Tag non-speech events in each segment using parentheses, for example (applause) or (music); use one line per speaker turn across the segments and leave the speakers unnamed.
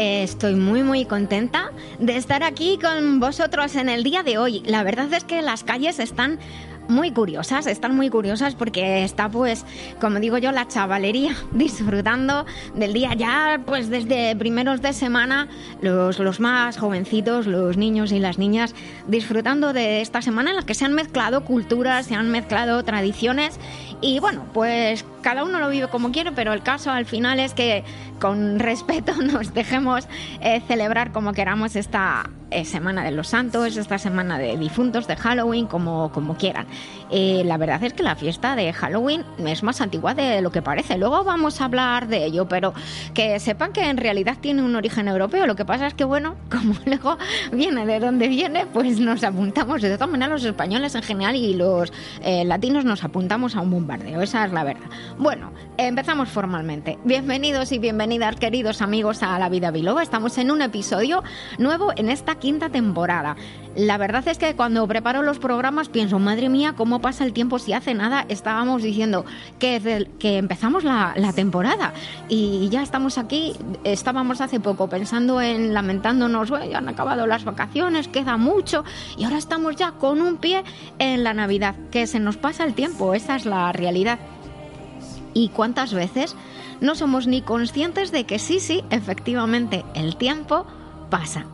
Estoy muy muy contenta de estar aquí con vosotros en el día de hoy. La verdad es que las calles están muy curiosas, están muy curiosas porque está pues, como digo yo, la chavalería (laughs) disfrutando del día. Ya pues desde primeros de semana, los, los más jovencitos, los niños y las niñas disfrutando de esta semana en la que se han mezclado culturas, se han mezclado tradiciones y bueno, pues cada uno lo vive como quiere, pero el caso al final es que con (laughs) respeto nos dejemos eh, celebrar como queramos esta eh, Semana de los Santos, esta Semana de Difuntos, de Halloween, como, como quieran. Eh, la verdad es que la fiesta de Halloween es más antigua de lo que parece. Luego vamos a hablar de ello, pero que sepan que en realidad tiene un origen europeo. Lo que pasa es que, bueno, (laughs) como luego viene de donde viene, pues nos apuntamos. De todas maneras, los españoles en general y los latinos nos apuntamos a un bombardeo. Esa es la verdad. Bueno, empezamos formalmente. Bienvenidos y bienvenidas, queridos amigos, a La Vida Biloba. Estamos en un episodio nuevo en esta quinta temporada. La verdad es que cuando preparo los programas pienso, madre mía, cómo pasa el tiempo si hace nada estábamos diciendo que, que empezamos la, la temporada y ya estamos aquí, estábamos hace poco pensando en lamentándonos, ya han acabado las vacaciones, queda mucho y ahora estamos ya con un pie en la Navidad, que se nos pasa el tiempo, esa es la realidad. ¿Y cuántas veces no somos ni conscientes de que sí, sí, efectivamente, el tiempo pasa?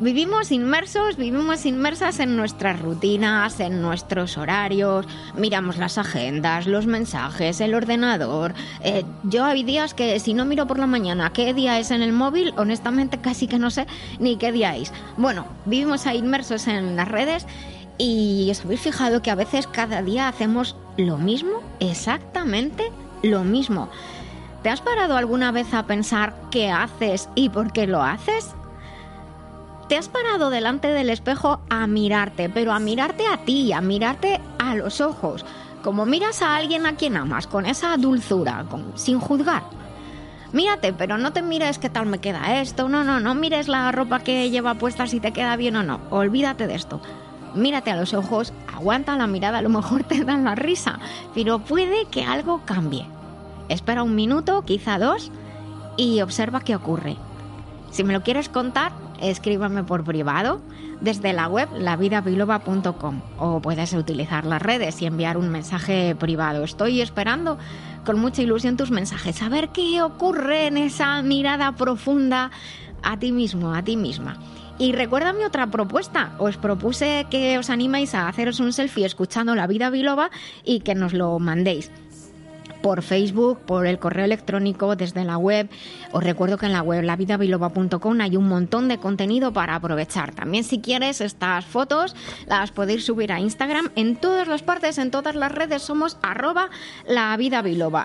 Vivimos inmersos, vivimos inmersas en nuestras rutinas, en nuestros horarios, miramos las agendas, los mensajes, el ordenador. Eh, yo hay días que si no miro por la mañana qué día es en el móvil, honestamente casi que no sé ni qué día es. Bueno, vivimos ahí inmersos en las redes y os habéis fijado que a veces cada día hacemos lo mismo, exactamente lo mismo. ¿Te has parado alguna vez a pensar qué haces y por qué lo haces? ¿Te has parado delante del espejo a mirarte, pero a mirarte a ti, a mirarte a los ojos, como miras a alguien a quien amas, con esa dulzura, sin juzgar? Mírate, pero no te mires qué tal me queda esto, no, no, no mires la ropa que lleva puesta si te queda bien o no, olvídate de esto. Mírate a los ojos, aguanta la mirada, a lo mejor te dan la risa, pero puede que algo cambie. Espera un minuto, quizá dos, y observa qué ocurre. Si me lo quieres contar, escríbame por privado desde la web lavidabiloba.com o puedes utilizar las redes y enviar un mensaje privado. Estoy esperando con mucha ilusión tus mensajes, a ver qué ocurre en esa mirada profunda a ti mismo, a ti misma. Y recuerda mi otra propuesta. Os propuse que os animéis a haceros un selfie escuchando La Vida Biloba y que nos lo mandéis por Facebook, por el correo electrónico, desde la web. Os recuerdo que en la web lavidabiloba.com hay un montón de contenido para aprovechar. También si quieres estas fotos las podéis subir a Instagram. En todas las partes, en todas las redes somos arroba la.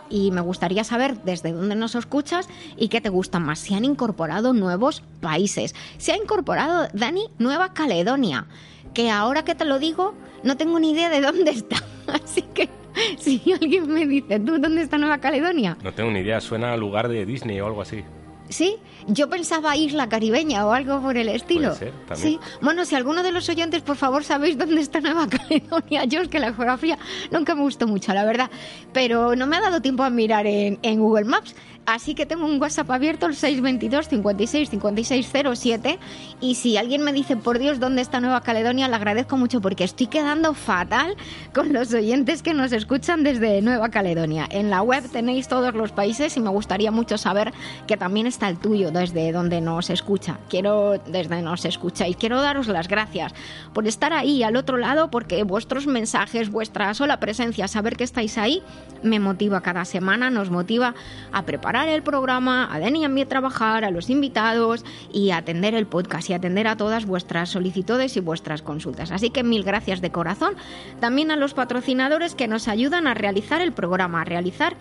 Y me gustaría saber desde dónde nos escuchas y qué te gusta más. Si han incorporado nuevos países. Se ha incorporado, Dani, Nueva Caledonia. Que ahora que te lo digo, no tengo ni idea de dónde está. (laughs) Así que (laughs) si alguien me dice, ¿tú dónde está Nueva Caledonia?
No tengo ni idea, suena a lugar de Disney o algo así.
Sí, yo pensaba isla caribeña o algo por el estilo.
Puede ser, también.
Sí, bueno, si alguno de los oyentes, por favor, sabéis dónde está Nueva (laughs) Caledonia. Yo es que la geografía nunca me gustó mucho, la verdad. Pero no me ha dado tiempo a mirar en, en Google Maps. Así que tengo un WhatsApp abierto, el 622 56 56 07. Y si alguien me dice, por Dios, ¿dónde está Nueva Caledonia? Le agradezco mucho porque estoy quedando fatal con los oyentes que nos escuchan desde Nueva Caledonia. En la web tenéis todos los países y me gustaría mucho saber que también está el tuyo, desde donde nos escucha. Quiero, desde nos escucháis, quiero daros las gracias por estar ahí al otro lado, porque vuestros mensajes, vuestra sola presencia, saber que estáis ahí, me motiva cada semana, nos motiva a preparar el programa, a Dani y a mí trabajar, a los invitados y a atender el podcast y atender a todas vuestras solicitudes y vuestras consultas. Así que mil gracias de corazón. También a los patrocinadores que nos ayudan a realizar el programa, a realizar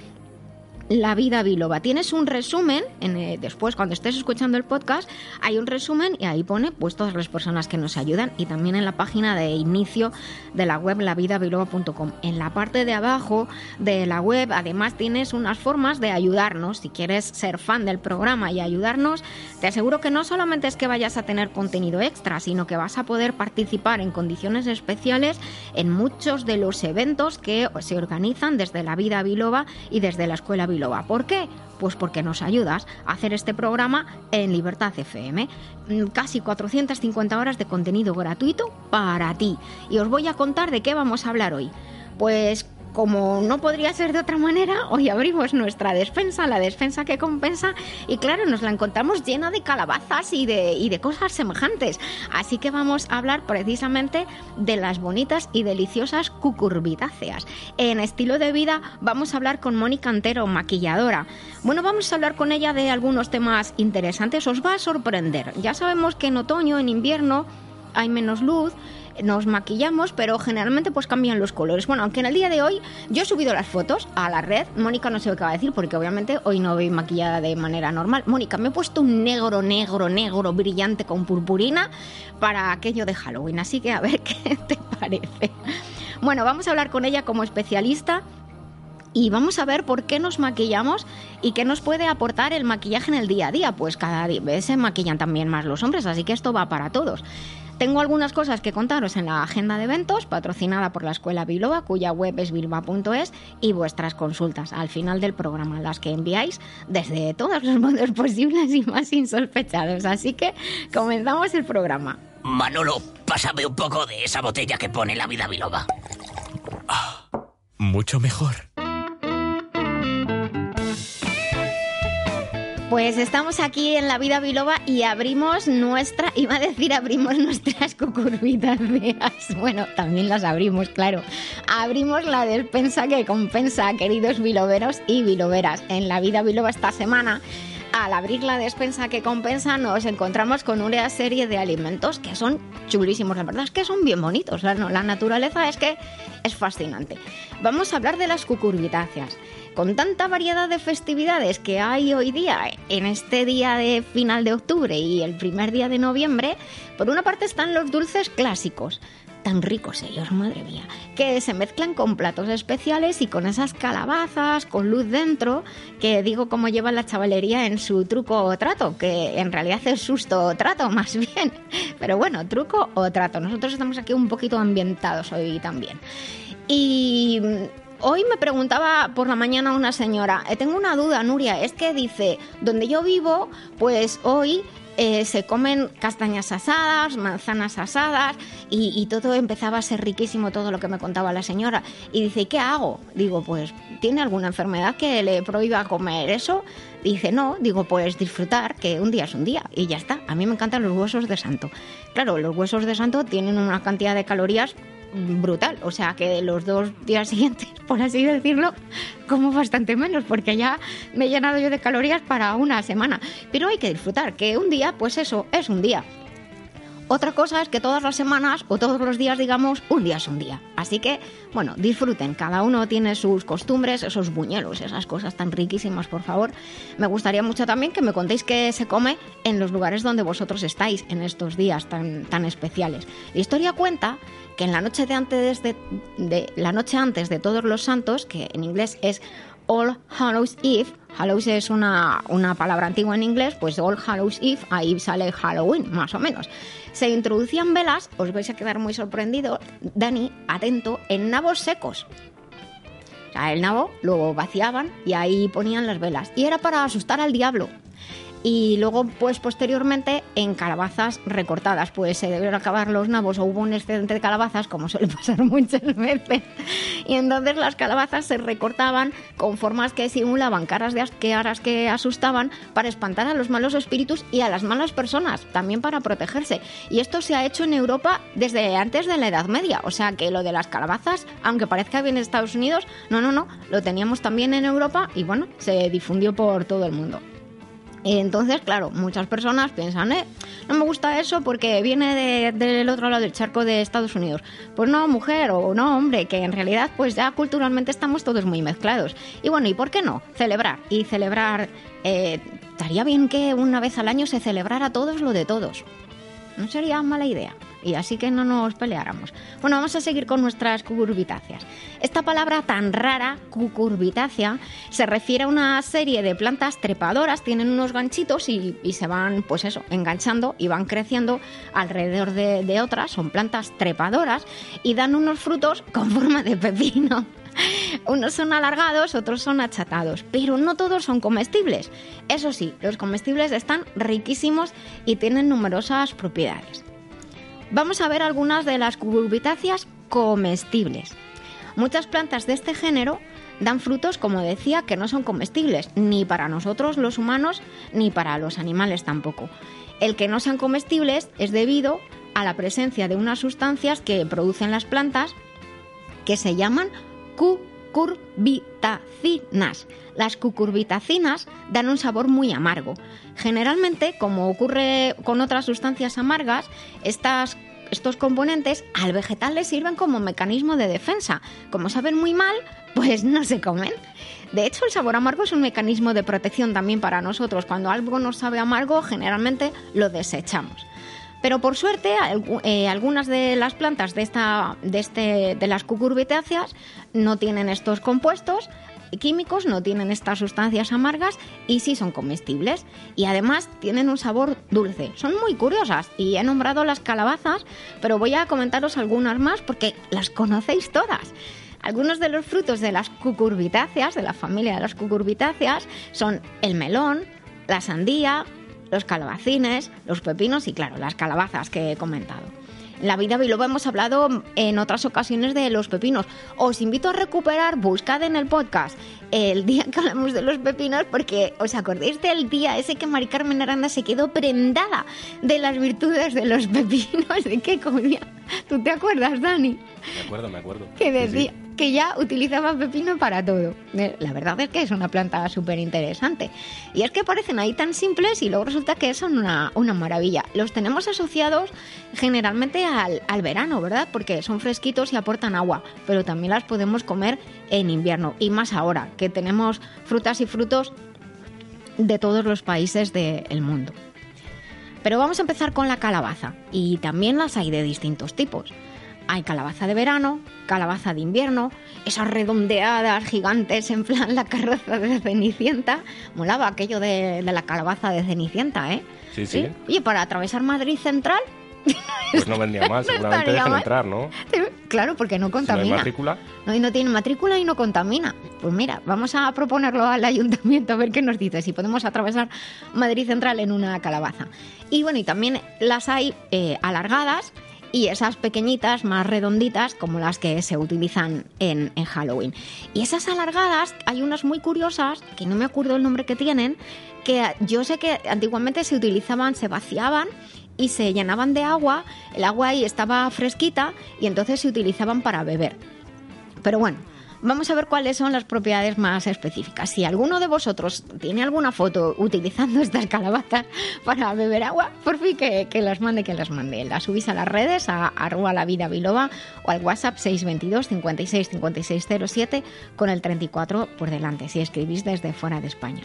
La Vida Biloba. Tienes un resumen, en, eh, después cuando estés escuchando el podcast, hay un resumen y ahí pone pues todas las personas que nos ayudan y también en la página de inicio de la web lavidabiloba.com. En la parte de abajo de la web además tienes unas formas de ayudarnos. Si quieres ser fan del programa y ayudarnos, te aseguro que no solamente es que vayas a tener contenido extra, sino que vas a poder participar en condiciones especiales en muchos de los eventos que se organizan desde la Vida Biloba y desde la Escuela Biloba. ¿Por qué? Pues porque nos ayudas a hacer este programa en Libertad FM. Mm, casi 450 horas de contenido gratuito para ti. Y os voy a contar de qué vamos a hablar hoy. Pues como no podría ser de otra manera, hoy abrimos nuestra despensa, la despensa que compensa, y claro, nos la encontramos llena de calabazas y de, y de cosas semejantes. Así que vamos a hablar precisamente de las bonitas y deliciosas cucurbitáceas. En estilo de vida vamos a hablar con Mónica Antero, maquilladora. Bueno, vamos a hablar con ella de algunos temas interesantes, os va a sorprender. Ya sabemos que en otoño, en invierno, hay menos luz, nos maquillamos, pero generalmente pues cambian los colores. Bueno, aunque en el día de hoy yo he subido las fotos a la red, Mónica no sé qué va a decir porque obviamente hoy no voy maquillada de manera normal. Mónica, me he puesto un negro, negro, negro brillante con purpurina para aquello de Halloween, así que a ver (laughs) qué te parece. Bueno, vamos a hablar con ella como especialista y vamos a ver por qué nos maquillamos y qué nos puede aportar el maquillaje en el día a día. Pues cada vez se maquillan también más los hombres, así que esto va para todos. Tengo algunas cosas que contaros en la agenda de eventos patrocinada por la Escuela Biloba, cuya web es bilba.es, y vuestras consultas al final del programa, las que enviáis desde todos los (laughs) modos posibles y más insospechados. Así que comenzamos el programa.
Manolo, pásame un poco de esa botella que pone la vida biloba.
Ah, mucho mejor.
Pues estamos aquí en la vida biloba y abrimos nuestra, iba a decir abrimos nuestras cucurbitáceas. Bueno, también las abrimos, claro. Abrimos la despensa que compensa, queridos biloberos y biloberas. En la vida biloba esta semana al abrir la despensa que compensa nos encontramos con una serie de alimentos que son chulísimos. La verdad es que son bien bonitos. La, la naturaleza es que es fascinante. Vamos a hablar de las cucurbitáceas con tanta variedad de festividades que hay hoy día, en este día de final de octubre y el primer día de noviembre, por una parte están los dulces clásicos, tan ricos ellos, madre mía, que se mezclan con platos especiales y con esas calabazas, con luz dentro, que digo como lleva la chavalería en su truco o trato, que en realidad es susto o trato (laughs) más bien, pero bueno, truco o trato. Nosotros estamos aquí un poquito ambientados hoy también. Y Hoy me preguntaba por la mañana una señora, eh, tengo una duda, Nuria, es que dice, donde yo vivo, pues hoy eh, se comen castañas asadas, manzanas asadas y, todo empezaba a ser riquísimo todo lo que me contaba la señora. Y dice, ¿qué hago? Digo, pues, ¿tiene alguna enfermedad que le prohíba comer eso? Dice, no, digo, pues disfrutar, que un día es un día y ya está. A mí me encantan los huesos de santo. Claro, los huesos de santo tienen una cantidad de calorías brutal. O sea que los dos días (laughs) siguientes, por así decirlo, como bastante menos, porque ya me he llenado yo de calorías para una semana. Pero hay que disfrutar, que un día, pues eso, es un día. Otra cosa es que todas las semanas o todos los días, digamos, un día es un día. Así que, bueno, disfruten. Cada uno tiene sus costumbres, esos buñuelos, esas cosas tan riquísimas, por favor. Me gustaría mucho también que me contéis qué se come en los lugares donde vosotros estáis en estos días tan, tan especiales. La historia cuenta que en la noche de antes de, la noche antes de todos los santos, que en inglés es All Hallows Eve, Hallows es una, una, palabra antigua en inglés, pues All Hallows Eve, ahí sale Halloween, más o menos. Se introducían velas, os vais a quedar muy sorprendido, Dani, atento, en nabos secos. O sea, el nabo lo vaciaban y ahí ponían las velas. Y era para asustar al diablo y luego pues posteriormente en calabazas recortadas. Pues se debieron acabar los nabos o hubo un excedente de calabazas como suele (laughs) pasar muchas veces. Y entonces las calabazas se recortaban con formas que simulaban caras de caras que asustaban para espantar a los malos espíritus y a las malas personas también para protegerse. Y esto se ha hecho en Europa desde antes de la Edad Media. O sea que lo de las calabazas aunque parezca bien en Estados Unidos no no no lo teníamos también en Europa y bueno se difundió por todo el mundo Entonces, claro, muchas personas piensan, eh, no me gusta eso porque viene de- del otro lado del charco de Estados Unidos. Pues no, mujer, o no, hombre, que en realidad pues ya culturalmente estamos todos muy mezclados. Y bueno, ¿y por qué no? Celebrar. Y celebrar, eh, estaría bien que una vez al año se celebrara todos lo de todos. No sería mala idea. Y así que no nos peleáramos. Bueno, vamos a seguir con nuestras cucurbitáceas. Esta palabra tan rara, cucurbitácea, se refiere a una serie de plantas trepadoras, tienen unos ganchitos y, se van, pues eso, enganchando y van creciendo alrededor de, de otras. Son plantas trepadoras y dan unos frutos (laughs) con forma de pepino. Unos son alargados, otros son achatados, pero no todos son comestibles. Eso sí, los comestibles están riquísimos y tienen numerosas propiedades. Vamos a ver algunas de las cucurbitáceas comestibles. Muchas plantas de este género dan frutos, como decía, que no son comestibles, ni para nosotros los humanos, ni para los animales tampoco. El que no sean comestibles es debido a la presencia de unas sustancias que producen las plantas que se llaman cucurbitacinas. Las cucurbitacinas dan un sabor muy amargo. Generalmente, como ocurre con otras sustancias amargas, estas estos componentes al vegetal le sirven como mecanismo de defensa. Como saben muy mal, pues no se comen. De hecho, el sabor amargo es un mecanismo de protección también para nosotros. Cuando algo nos sabe amargo, generalmente lo desechamos. Pero por suerte, eh, algunas de las plantas de, esta, de, este, de las cucurbitáceas no tienen estos compuestos químicos, no tienen estas sustancias amargas y sí son comestibles. Y además tienen un sabor dulce. Son muy curiosas y he nombrado las calabazas, pero voy a comentaros algunas más porque las conocéis todas. Algunos de los frutos de las cucurbitáceas, de la familia de las cucurbitáceas, son el melón, la sandía, los calabacines, los pepinos y, claro, las calabazas que he comentado. En la vida biloba hemos hablado en otras ocasiones de los pepinos. Os invito a recuperar, buscad en el podcast el día que hablamos de los pepinos, porque os acordéis del día ese que Mari Carmen Aranda se quedó prendada de las virtudes de los (laughs) pepinos, de qué comía. ¿Tú te acuerdas, Dani?
Me acuerdo, me acuerdo.
que
Sí, sí.
Que ya utilizaba pepino para todo. Eh, La verdad es que es una planta súper interesante. Y es que parecen ahí tan simples y luego resulta que son una, una maravilla. Los tenemos asociados generalmente al, al verano, ¿verdad? Porque son fresquitos y aportan agua, pero también las podemos comer en invierno y más ahora, que tenemos frutas y frutos de todos los países del mundo. Pero vamos a empezar con la calabaza. Y también las hay de distintos tipos. Hay calabaza de verano, calabaza de invierno, esas redondeadas gigantes en plan la carroza de Cenicienta. Molaba aquello de, de la calabaza de Cenicienta, ¿eh?
Sí, sí.
Oye, para atravesar Madrid Central,
Pues no vendría (laughs) mal, seguramente dejan
mal.
entrar, ¿no?
claro, porque no
Si no hay
contamina.
matrícula.
No, y no tiene matrícula y no contamina. Pues mira, vamos a proponerlo al ayuntamiento a ver qué nos dice, si podemos atravesar Madrid Central en una calabaza. Y bueno, y también las hay eh, alargadas y esas pequeñitas, más redonditas, como las que se utilizan en, en Halloween. Y esas alargadas, hay unas muy curiosas, que no me acuerdo el nombre que tienen, que yo sé que antiguamente se utilizaban, se vaciaban y se llenaban de agua, el agua ahí estaba fresquita y entonces se utilizaban para beber. Pero bueno, vamos a ver cuáles son las propiedades más específicas. Si alguno de vosotros tiene alguna foto utilizando (laughs) estas calabazas para beber agua, por fin que, que las mande, que las mande. Las subís a las redes, a arroba la vida o al WhatsApp 622 56 5607 con el 34 por delante, si escribís desde fuera de España.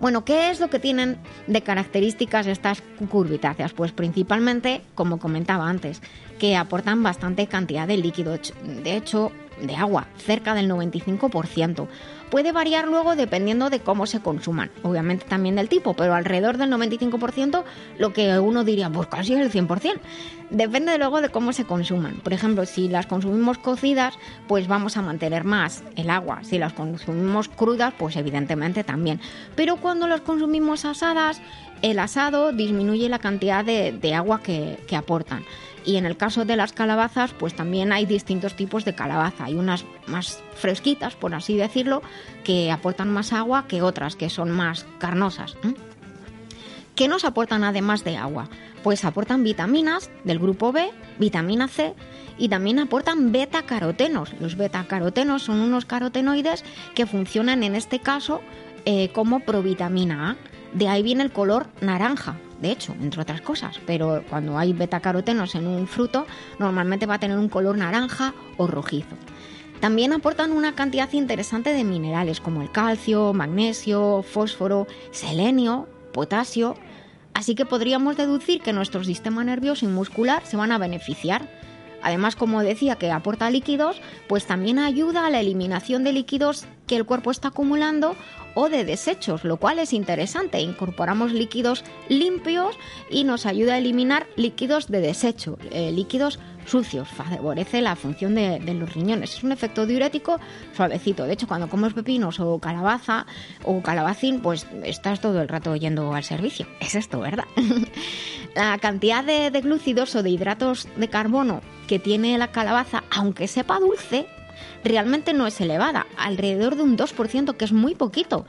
Bueno, ¿qué es lo que tienen de características estas cucurbitáceas? Pues principalmente, como comentaba antes, que aportan bastante cantidad de líquido, de hecho, de agua, cerca del 95%. Puede variar luego dependiendo de cómo se consuman, obviamente también del tipo, pero alrededor del 95%, lo que uno diría, pues casi el 100%. Depende luego de cómo se consuman. Por ejemplo, si las consumimos cocidas, pues vamos a mantener más el agua. Si las consumimos crudas, pues evidentemente también. Pero cuando las consumimos asadas, el asado disminuye la cantidad de, de agua que, que aportan. Y en el caso de las calabazas, pues también hay distintos tipos de calabaza. Hay unas más fresquitas, por así decirlo, que aportan más agua que otras, que son más carnosas. ¿Qué nos aportan además de agua? Pues aportan vitaminas del grupo B, vitamina C y también aportan beta-carotenos. Los beta-carotenos son unos carotenoides que funcionan en este caso eh, como provitamina A. De ahí viene el color naranja, de hecho, entre otras cosas. Pero cuando hay betacarotenos en un fruto, normalmente va a tener un color naranja o rojizo. También aportan una cantidad interesante de minerales como el calcio, magnesio, fósforo, selenio, potasio. Así que podríamos deducir que nuestro sistema nervioso y muscular se van a beneficiar. Además, como decía, que aporta líquidos, pues también ayuda a la eliminación de líquidos que el cuerpo está acumulando o de desechos, lo cual es interesante. Incorporamos líquidos limpios y nos ayuda a eliminar líquidos de desecho, eh, líquidos sucios, favorece la función de, los riñones. Es un efecto diurético suavecito. De hecho, cuando comes pepinos o calabaza o calabacín, pues estás todo el rato yendo al servicio. (laughs) Es esto, ¿verdad? (laughs) la cantidad de, de glúcidos o de hidratos de carbono que tiene la calabaza, aunque sepa dulce, realmente no es elevada, alrededor de un 2%, que es muy poquito.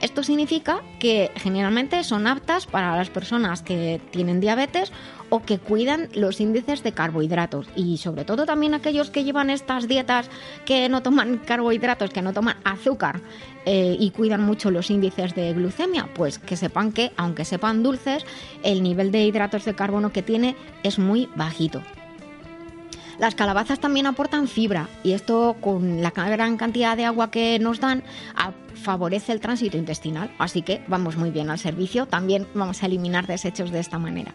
Esto significa que generalmente son aptas para las personas que tienen diabetes o que cuidan los índices de carbohidratos y sobre todo también aquellos que llevan estas dietas que no toman (laughs) carbohidratos, que no toman azúcar eh, y cuidan mucho los índices de glucemia, pues que sepan que aunque sepan dulces, el nivel de hidratos de carbono que tiene es muy bajito. Las calabazas también aportan fibra y esto con la gran cantidad de agua que nos dan favorece el tránsito intestinal, así que vamos muy bien al servicio, también vamos a eliminar desechos de esta manera.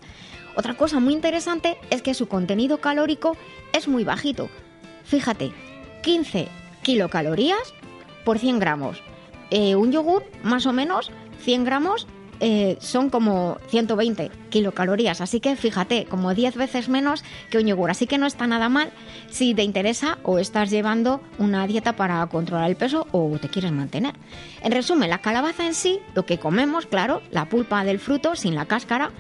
Otra cosa muy interesante es que su contenido calórico es muy bajito. Fíjate, 15 kilocalorías por 100 gramos. Eh, un yogur, más o menos, 100 gramos eh, son como 120 kilocalorías, así que fíjate, como 10 veces menos que un yogur, así que no está nada mal si te interesa o estás llevando una dieta para controlar el peso o te quieres mantener. En resumen, la calabaza en sí, lo que comemos, claro, la pulpa del fruto sin la cáscara,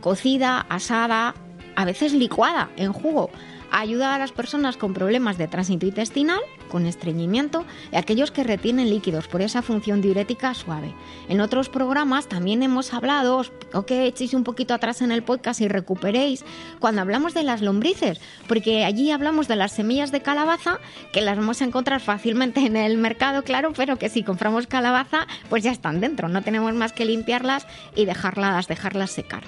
cocida, asada, a veces licuada en jugo, ayuda a las personas con problemas de tránsito intestinal, con estreñimiento y aquellos que retienen líquidos por esa función diurética suave. En otros programas también hemos hablado, o que echéis un poquito atrás en el podcast y recuperéis, cuando hablamos de las lombrices, porque allí hablamos de las semillas de calabaza, que las vamos a encontrar fácilmente en el mercado, claro, pero que si compramos calabaza, pues ya están dentro, no tenemos más que limpiarlas y dejarlas, dejarlas secar.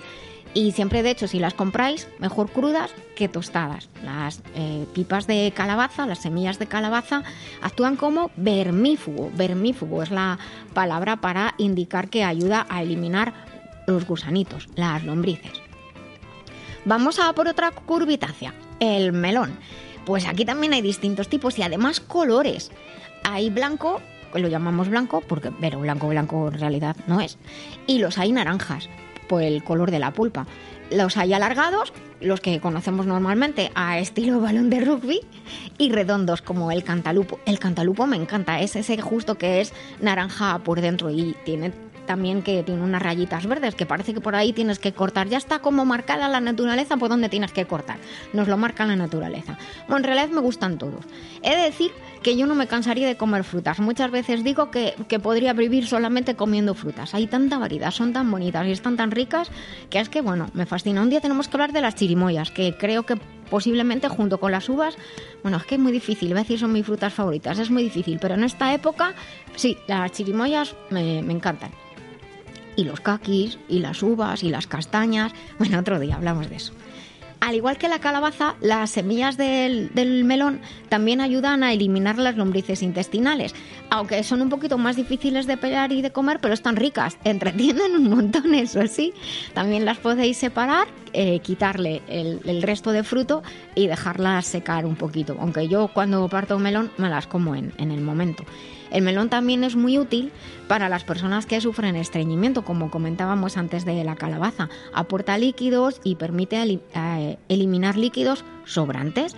Y siempre, de hecho, si las compráis, mejor crudas que tostadas. Las eh, pipas de calabaza, las semillas de calabaza, actúan como vermífugo. Vermífugo es la palabra para indicar que ayuda a eliminar los gusanitos, las lombrices. Vamos a por otra curvitácea, el melón. Pues aquí también hay distintos tipos y además colores. Hay blanco, lo llamamos blanco, porque pero blanco blanco en realidad no es. Y los hay naranjas por el color de la pulpa. Los hay alargados, los que conocemos normalmente a estilo (laughs) balón de rugby, y redondos como el cantalupo. El cantalupo me encanta, es ese justo que es naranja por dentro y tiene también que tiene unas rayitas verdes, que parece que por ahí tienes que cortar. Ya está como marcada la naturaleza por donde tienes que cortar. Nos lo marca la naturaleza. Bueno, en realidad me gustan todos. He de decir que yo no me cansaría de comer frutas. Muchas veces digo que, que, podría vivir solamente comiendo frutas. Hay tanta variedad, son tan bonitas y están tan ricas que es que, bueno, me fascina. Un día tenemos que hablar de las chirimoyas, que creo que posiblemente junto con las uvas, bueno, es que es muy difícil, voy a decir son mis frutas favoritas, es muy difícil, pero en esta época, sí, las chirimoyas me, me encantan. Y los caquis, y las uvas, y las castañas. Bueno, otro día hablamos de eso. Al igual que la calabaza, las semillas del, melón también ayudan a eliminar las lombrices intestinales, aunque son un poquito más difíciles de pelar y de comer, pero están ricas, (laughs) entretienen un montón, eso sí. También las podéis separar, eh, quitarle el, resto de fruto y dejarlas secar un poquito, aunque yo cuando parto un melón me las como en el momento. El melón también es muy útil para las personas que sufren estreñimiento, como comentábamos antes de la calabaza. Aporta líquidos y permite eh, eliminar líquidos sobrantes.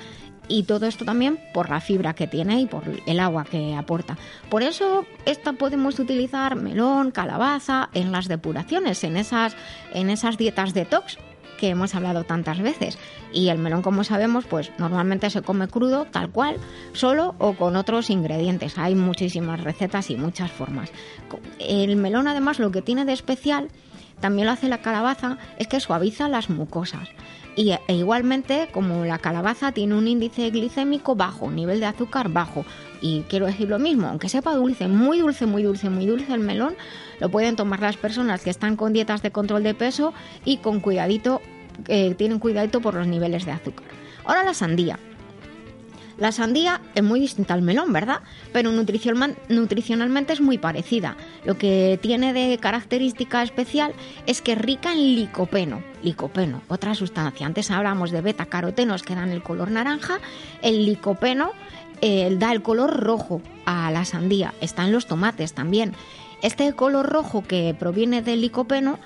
Y todo esto también por la fibra que tiene y por el agua que aporta. Por eso esta podemos utilizar melón, calabaza en las depuraciones, en esas, en esas dietas detox que hemos hablado tantas veces. Y el melón, como sabemos, pues normalmente se come crudo, tal cual, solo o con otros ingredientes. Hay muchísimas recetas y muchas formas. El melón, además, lo que tiene de especial, también lo hace la calabaza, es que suaviza las mucosas. Y e igualmente, como la calabaza tiene un índice glicémico bajo, nivel de azúcar bajo, y quiero decir lo mismo, aunque sepa dulce, muy dulce, muy dulce, muy dulce el melón, lo pueden tomar las personas que están con dietas de control de peso y con cuidadito, eh, tienen cuidadito por los niveles de azúcar. Ahora la sandía. La sandía es muy distinta al melón, ¿verdad? Pero nutricionalmente es muy parecida. Lo que tiene de característica especial es que es rica en licopeno. Licopeno, otra sustancia. Antes hablamos de beta-carotenos que dan el color naranja. El licopeno da el color rojo a la sandía. Está en los tomates también. Este color rojo que proviene del licopeno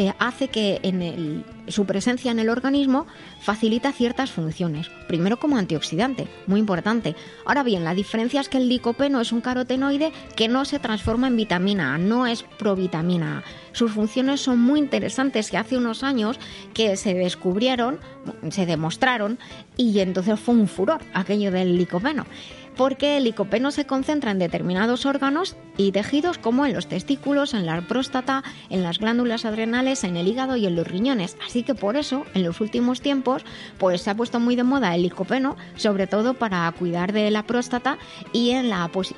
eh, hace que en su presencia en el organismo facilita ciertas funciones. Primero como antioxidante, muy importante. Ahora bien, la diferencia es que el licopeno es un carotenoide que no se transforma en vitamina A, no es provitamina A. Sus funciones son muy interesantes y hace unos años que se descubrieron, se demostraron y entonces fue un furor aquello del licopeno porque el licopeno se concentra en determinados órganos y tejidos como en los testículos, en la próstata, en las glándulas adrenales, en el hígado y en los riñones. Así que por eso, en los últimos tiempos, pues se ha puesto muy de moda el licopeno, sobre todo para cuidar de la próstata y,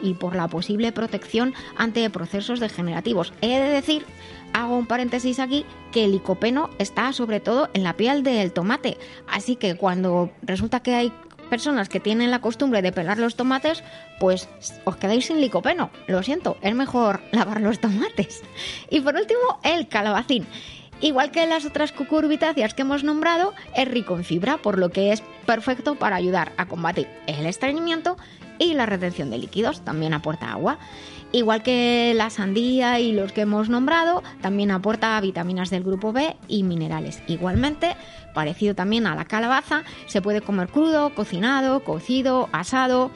y por la posible protección ante procesos degenerativos. He de decir hago un paréntesis aquí, que el licopeno está sobre todo en la piel del tomate. Así que cuando resulta que hay personas que tienen la costumbre de pelar los tomates, pues os quedáis sin licopeno. Lo siento, es mejor (laughs) lavar los tomates. Y por último, el calabacín. Igual que las otras cucurbitáceas que hemos nombrado, es rico en fibra, por lo que es perfecto para ayudar a combatir el estreñimiento y la retención de líquidos. También aporta agua. Igual que la sandía y los que hemos nombrado, también aporta vitaminas del grupo B y minerales. Igualmente, parecido también a la calabaza, se puede comer crudo, cocinado, cocido, asado.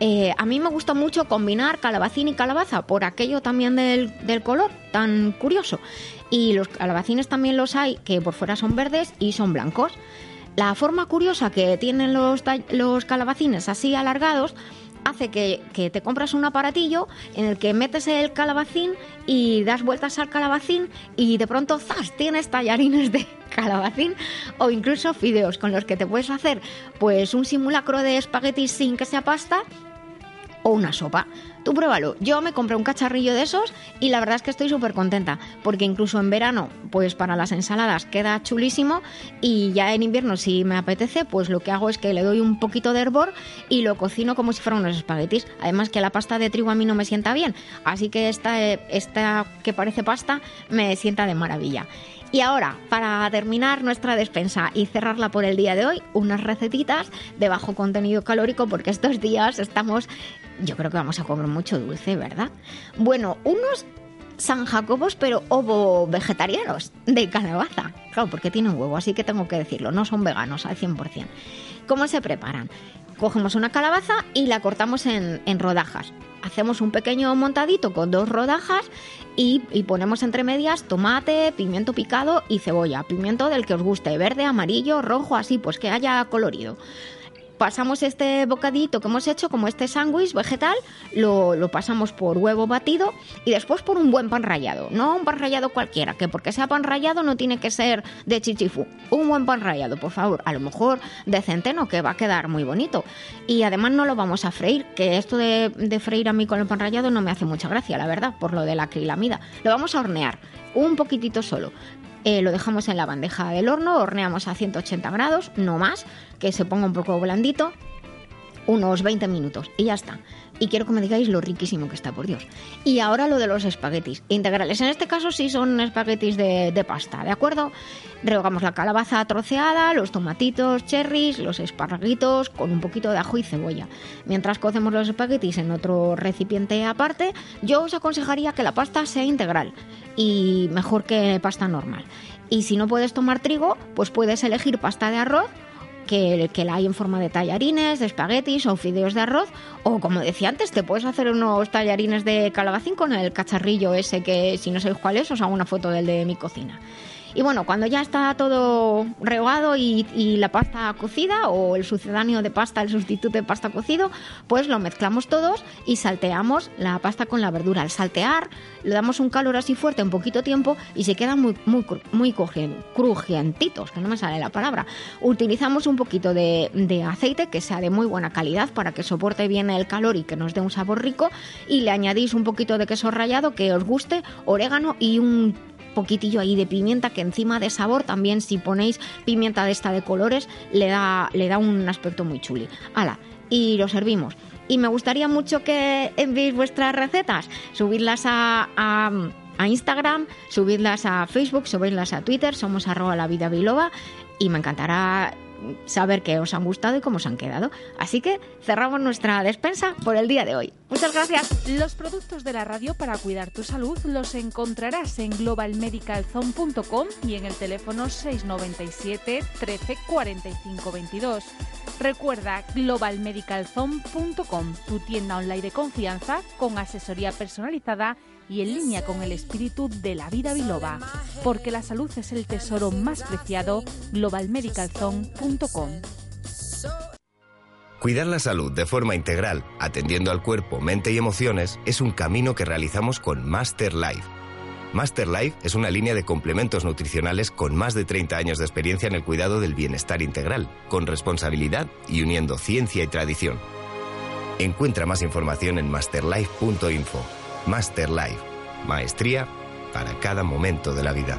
Eh, a mí me gusta mucho combinar calabacín y calabaza por aquello también del, color tan curioso. Y los calabacines también los hay que por fuera son verdes y son blancos. La forma curiosa que tienen los, los calabacines así alargados hace que, te compras un aparatillo en el que metes el calabacín y das vueltas al calabacín y de pronto ¡zas! tienes tallarines de (laughs) calabacín o incluso fideos con los que te puedes hacer pues un simulacro de espaguetis sin que sea pasta o una sopa. Tú pruébalo. Yo me compré un cacharrillo de esos y la verdad es que estoy súper contenta porque incluso en verano, pues para las ensaladas queda chulísimo y ya en invierno si me apetece, pues lo que hago es que le doy un poquito de hervor y lo cocino como si fueran unos espaguetis. Además que la pasta de trigo a mí no me sienta bien, así que esta, esta que parece pasta me sienta de maravilla. Y ahora, para terminar nuestra despensa y cerrarla por el día de hoy, unas recetitas de bajo contenido calórico porque estos días estamos, yo creo que vamos a comer mucho dulce, ¿verdad? Bueno, unos San Jacobos, pero ovo vegetarianos de calabaza. Claro, porque tienen huevo, así que tengo que decirlo, no son veganos al 100%. ¿Cómo se preparan? Cogemos una calabaza y la cortamos en, en rodajas hacemos un pequeño montadito con dos rodajas y, ponemos entre medias tomate, pimiento picado y cebolla. Pimiento del que os guste, verde, amarillo, rojo, así, pues que haya colorido pasamos este bocadito que hemos hecho, como este sándwich vegetal, lo, lo, pasamos por huevo batido y después por un buen pan rallado. No un pan rallado cualquiera, que porque sea pan rallado no tiene que ser de chichifú. Un buen pan rallado, por favor. A lo mejor de centeno, que va a quedar muy bonito. Y además no lo vamos a freír, que esto de, de freír a mí con el pan rallado no me hace mucha gracia, la verdad, por lo de la acrilamida. Lo vamos a hornear un poquitito solo. Eh, lo dejamos en la bandeja del horno, horneamos a 180 grados, no más, que se ponga un poco blandito, unos 20 minutos y ya está. Y quiero que me digáis lo riquísimo que está, por Dios. Y ahora lo de los espaguetis integrales. En este caso sí son espaguetis de, pasta, ¿de acuerdo? Rehogamos la calabaza troceada, los tomatitos, cherries, los esparraguitos con un poquito de ajo y cebolla. Mientras cocemos los espaguetis en otro recipiente aparte, yo os aconsejaría que la pasta sea integral y mejor que pasta normal. Y si no puedes tomar trigo, pues puedes elegir pasta de arroz que, que, la hay en forma de tallarines, de espaguetis o fideos de arroz. O como decía antes, te puedes hacer unos tallarines de calabacín con el cacharrillo ese que si no sabéis cuál es, os hago una foto del de mi cocina. Y bueno, cuando ya está todo rehogado y, la pasta cocida o el sucedáneo de pasta, el sustituto de pasta cocido, pues lo mezclamos todos y salteamos la pasta con la verdura. Al saltear le damos un calor así fuerte en poquito tiempo y se quedan muy, muy, muy crujientitos, que no me sale la palabra. Utilizamos un poquito de, de aceite que sea de muy buena calidad para que soporte bien el calor y que nos dé un sabor rico y le añadís un poquito de queso rallado que os guste, orégano y un poquitillo ahí de pimienta que encima de sabor también si ponéis pimienta de esta de colores le da, le da un aspecto muy chuli. Ala, y lo servimos. Y me gustaría mucho que enviéis vuestras recetas, subirlas a, a, Instagram, subirlas a Facebook, subirlas a Twitter, somos arroba la vida biloba y me encantará saber que os han gustado y cómo os han quedado. Así que cerramos nuestra despensa por el día de hoy. Muchas gracias.
Los productos de la radio para cuidar tu salud los encontrarás en globalmedicalzone.com y en el teléfono 697 13 45 22. Recuerda globalmedicalzone.com, tu tienda online de confianza con asesoría personalizada y en línea con el espíritu de la vida biloba. Porque la salud es el tesoro más preciado, globalmedicalzone.com.
Cuidar la salud de forma integral, atendiendo al cuerpo, mente y emociones, es un camino que realizamos con Master Life. Master Life es una línea de complementos nutricionales con más de 30 años de experiencia en el cuidado del bienestar integral, con responsabilidad y uniendo ciencia y tradición. Encuentra más información en masterlife.info. Master Life, maestría para cada momento de la vida.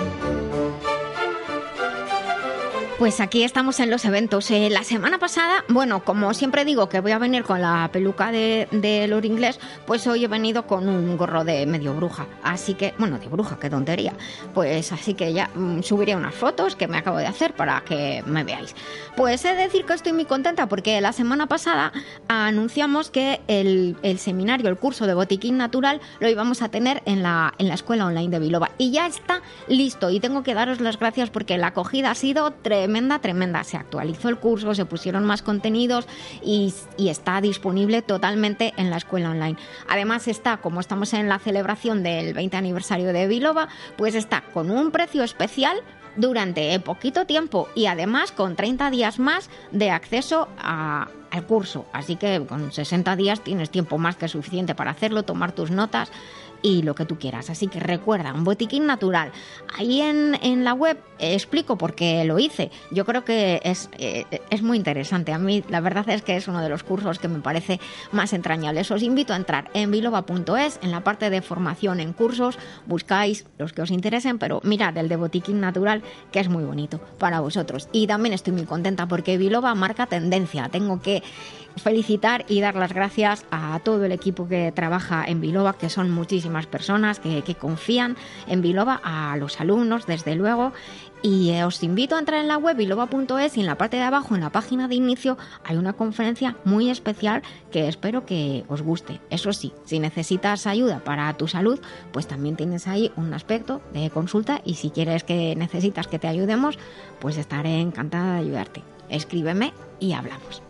Pues aquí estamos en los eventos. Eh, la semana pasada, bueno, como siempre digo que voy a venir con la peluca de, de Inglés, pues hoy he venido con un gorro de medio bruja. Así que, bueno, de bruja, qué tontería. Pues así que ya mm, subiré unas fotos que me acabo de hacer para que me veáis. Pues he de decir que estoy muy contenta porque la semana pasada anunciamos que el, el seminario, el curso de botiquín natural, lo íbamos a tener en la, en la escuela online de Biloba. Y ya está listo. Y tengo que daros las gracias porque la acogida ha sido tremenda, tremenda. Se actualizó el curso, se pusieron más contenidos y, está disponible totalmente en la escuela online. Además está, como estamos en la celebración del 20 aniversario de Biloba, pues está con un precio especial durante poquito tiempo y además con 30 días más de acceso al curso. Así que con 60 días tienes tiempo más que suficiente para hacerlo, tomar tus notas y lo que tú quieras. Así que recuerda, un botiquín natural. Ahí en, en la web explico por qué lo hice. Yo creo que es, eh, es muy interesante. A mí la verdad es que es uno de los cursos que me parece más entrañables. Os invito a entrar en biloba.es, en la parte de formación en cursos, buscáis los que os interesen, pero mirad el de botiquín natural, que es muy bonito para vosotros. Y también estoy muy contenta porque Biloba marca tendencia. Tengo que felicitar y dar las gracias a todo el equipo que trabaja en Biloba, que son muchísimas personas que, confían en Biloba, a los alumnos, desde luego. Y eh, os invito a entrar en la web biloba.es y en la parte de abajo, en la página de inicio, hay una conferencia muy especial que espero que os guste. Eso sí, si necesitas ayuda para tu salud, pues también tienes ahí un aspecto de consulta y si quieres que necesitas que te ayudemos, pues estaré encantada de ayudarte. Escríbeme y hablamos.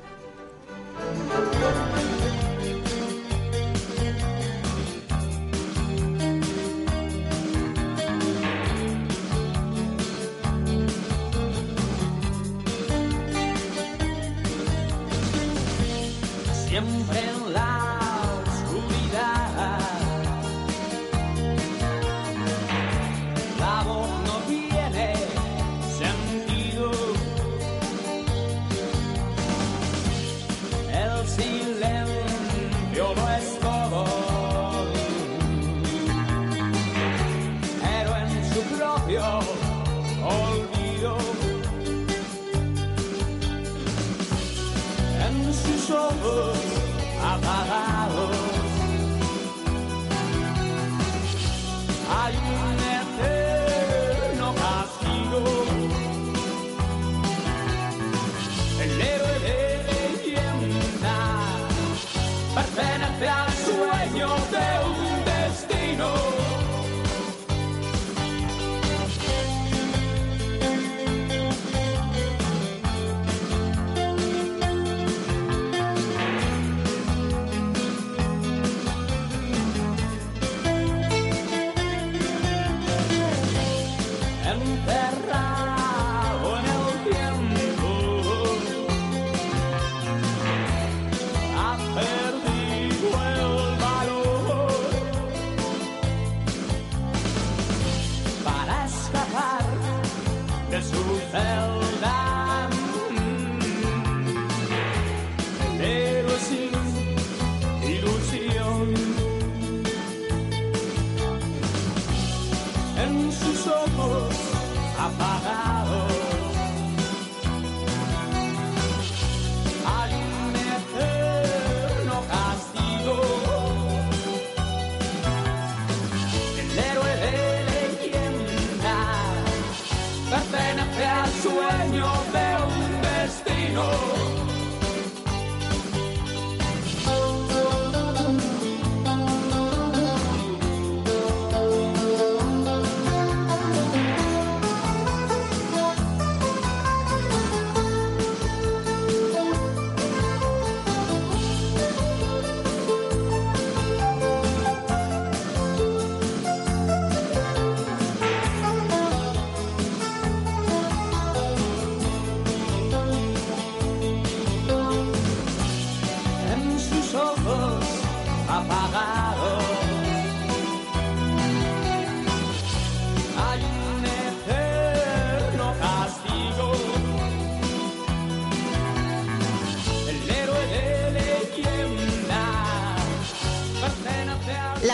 ela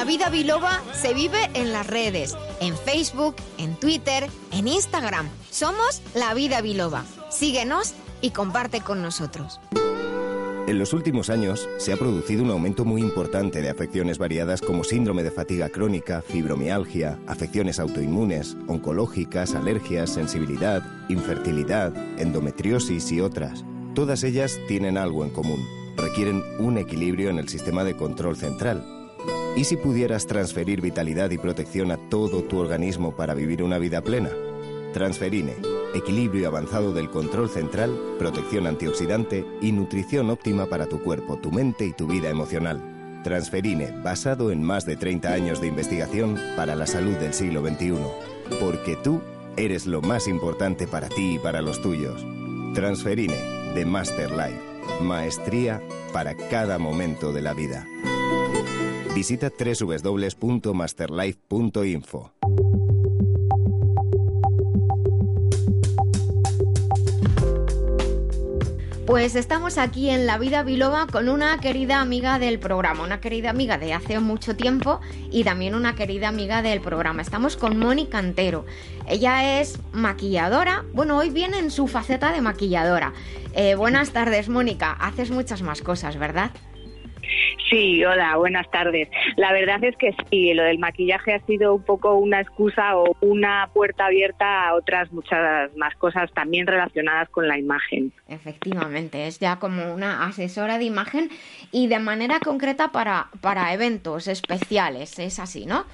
vida biloba se vive en las redes, en Facebook, en Twitter, en Instagram. Somos La Vida Biloba. Síguenos y comparte con nosotros.
En los últimos años se ha producido un aumento muy importante de afecciones variadas como síndrome de fatiga crónica, fibromialgia, afecciones autoinmunes, oncológicas, alergias, sensibilidad, infertilidad, endometriosis y otras. Todas ellas tienen algo en común. Requieren un equilibrio en el sistema de control central. ¿Y si pudieras transferir vitalidad y protección a todo tu organismo para vivir una vida plena? Transferine, equilibrio avanzado del control central, protección antioxidante y nutrición óptima para tu cuerpo, tu mente y tu vida emocional. Transferine, basado en más de 30 años de investigación para la salud del siglo XXI. Porque tú eres lo más importante para ti y para los tuyos. Transferine, de Master Life. Maestría para cada momento de la vida. Visita www.masterlife.info.
Pues estamos aquí en La Vida Biloba con una querida amiga del programa, una querida amiga de hace mucho tiempo y también una querida amiga del programa. Estamos con Mónica Antero. Ella es maquilladora, bueno, hoy viene en su faceta de maquilladora. Eh, buenas tardes, Mónica. Haces muchas más cosas, ¿verdad?
Sí, hola, buenas tardes. La verdad es que sí, lo del maquillaje ha sido un poco una excusa o una puerta abierta a otras muchas más cosas también relacionadas con la imagen.
Efectivamente, es ya como una asesora de imagen y de manera concreta para, para eventos especiales, es así, ¿no?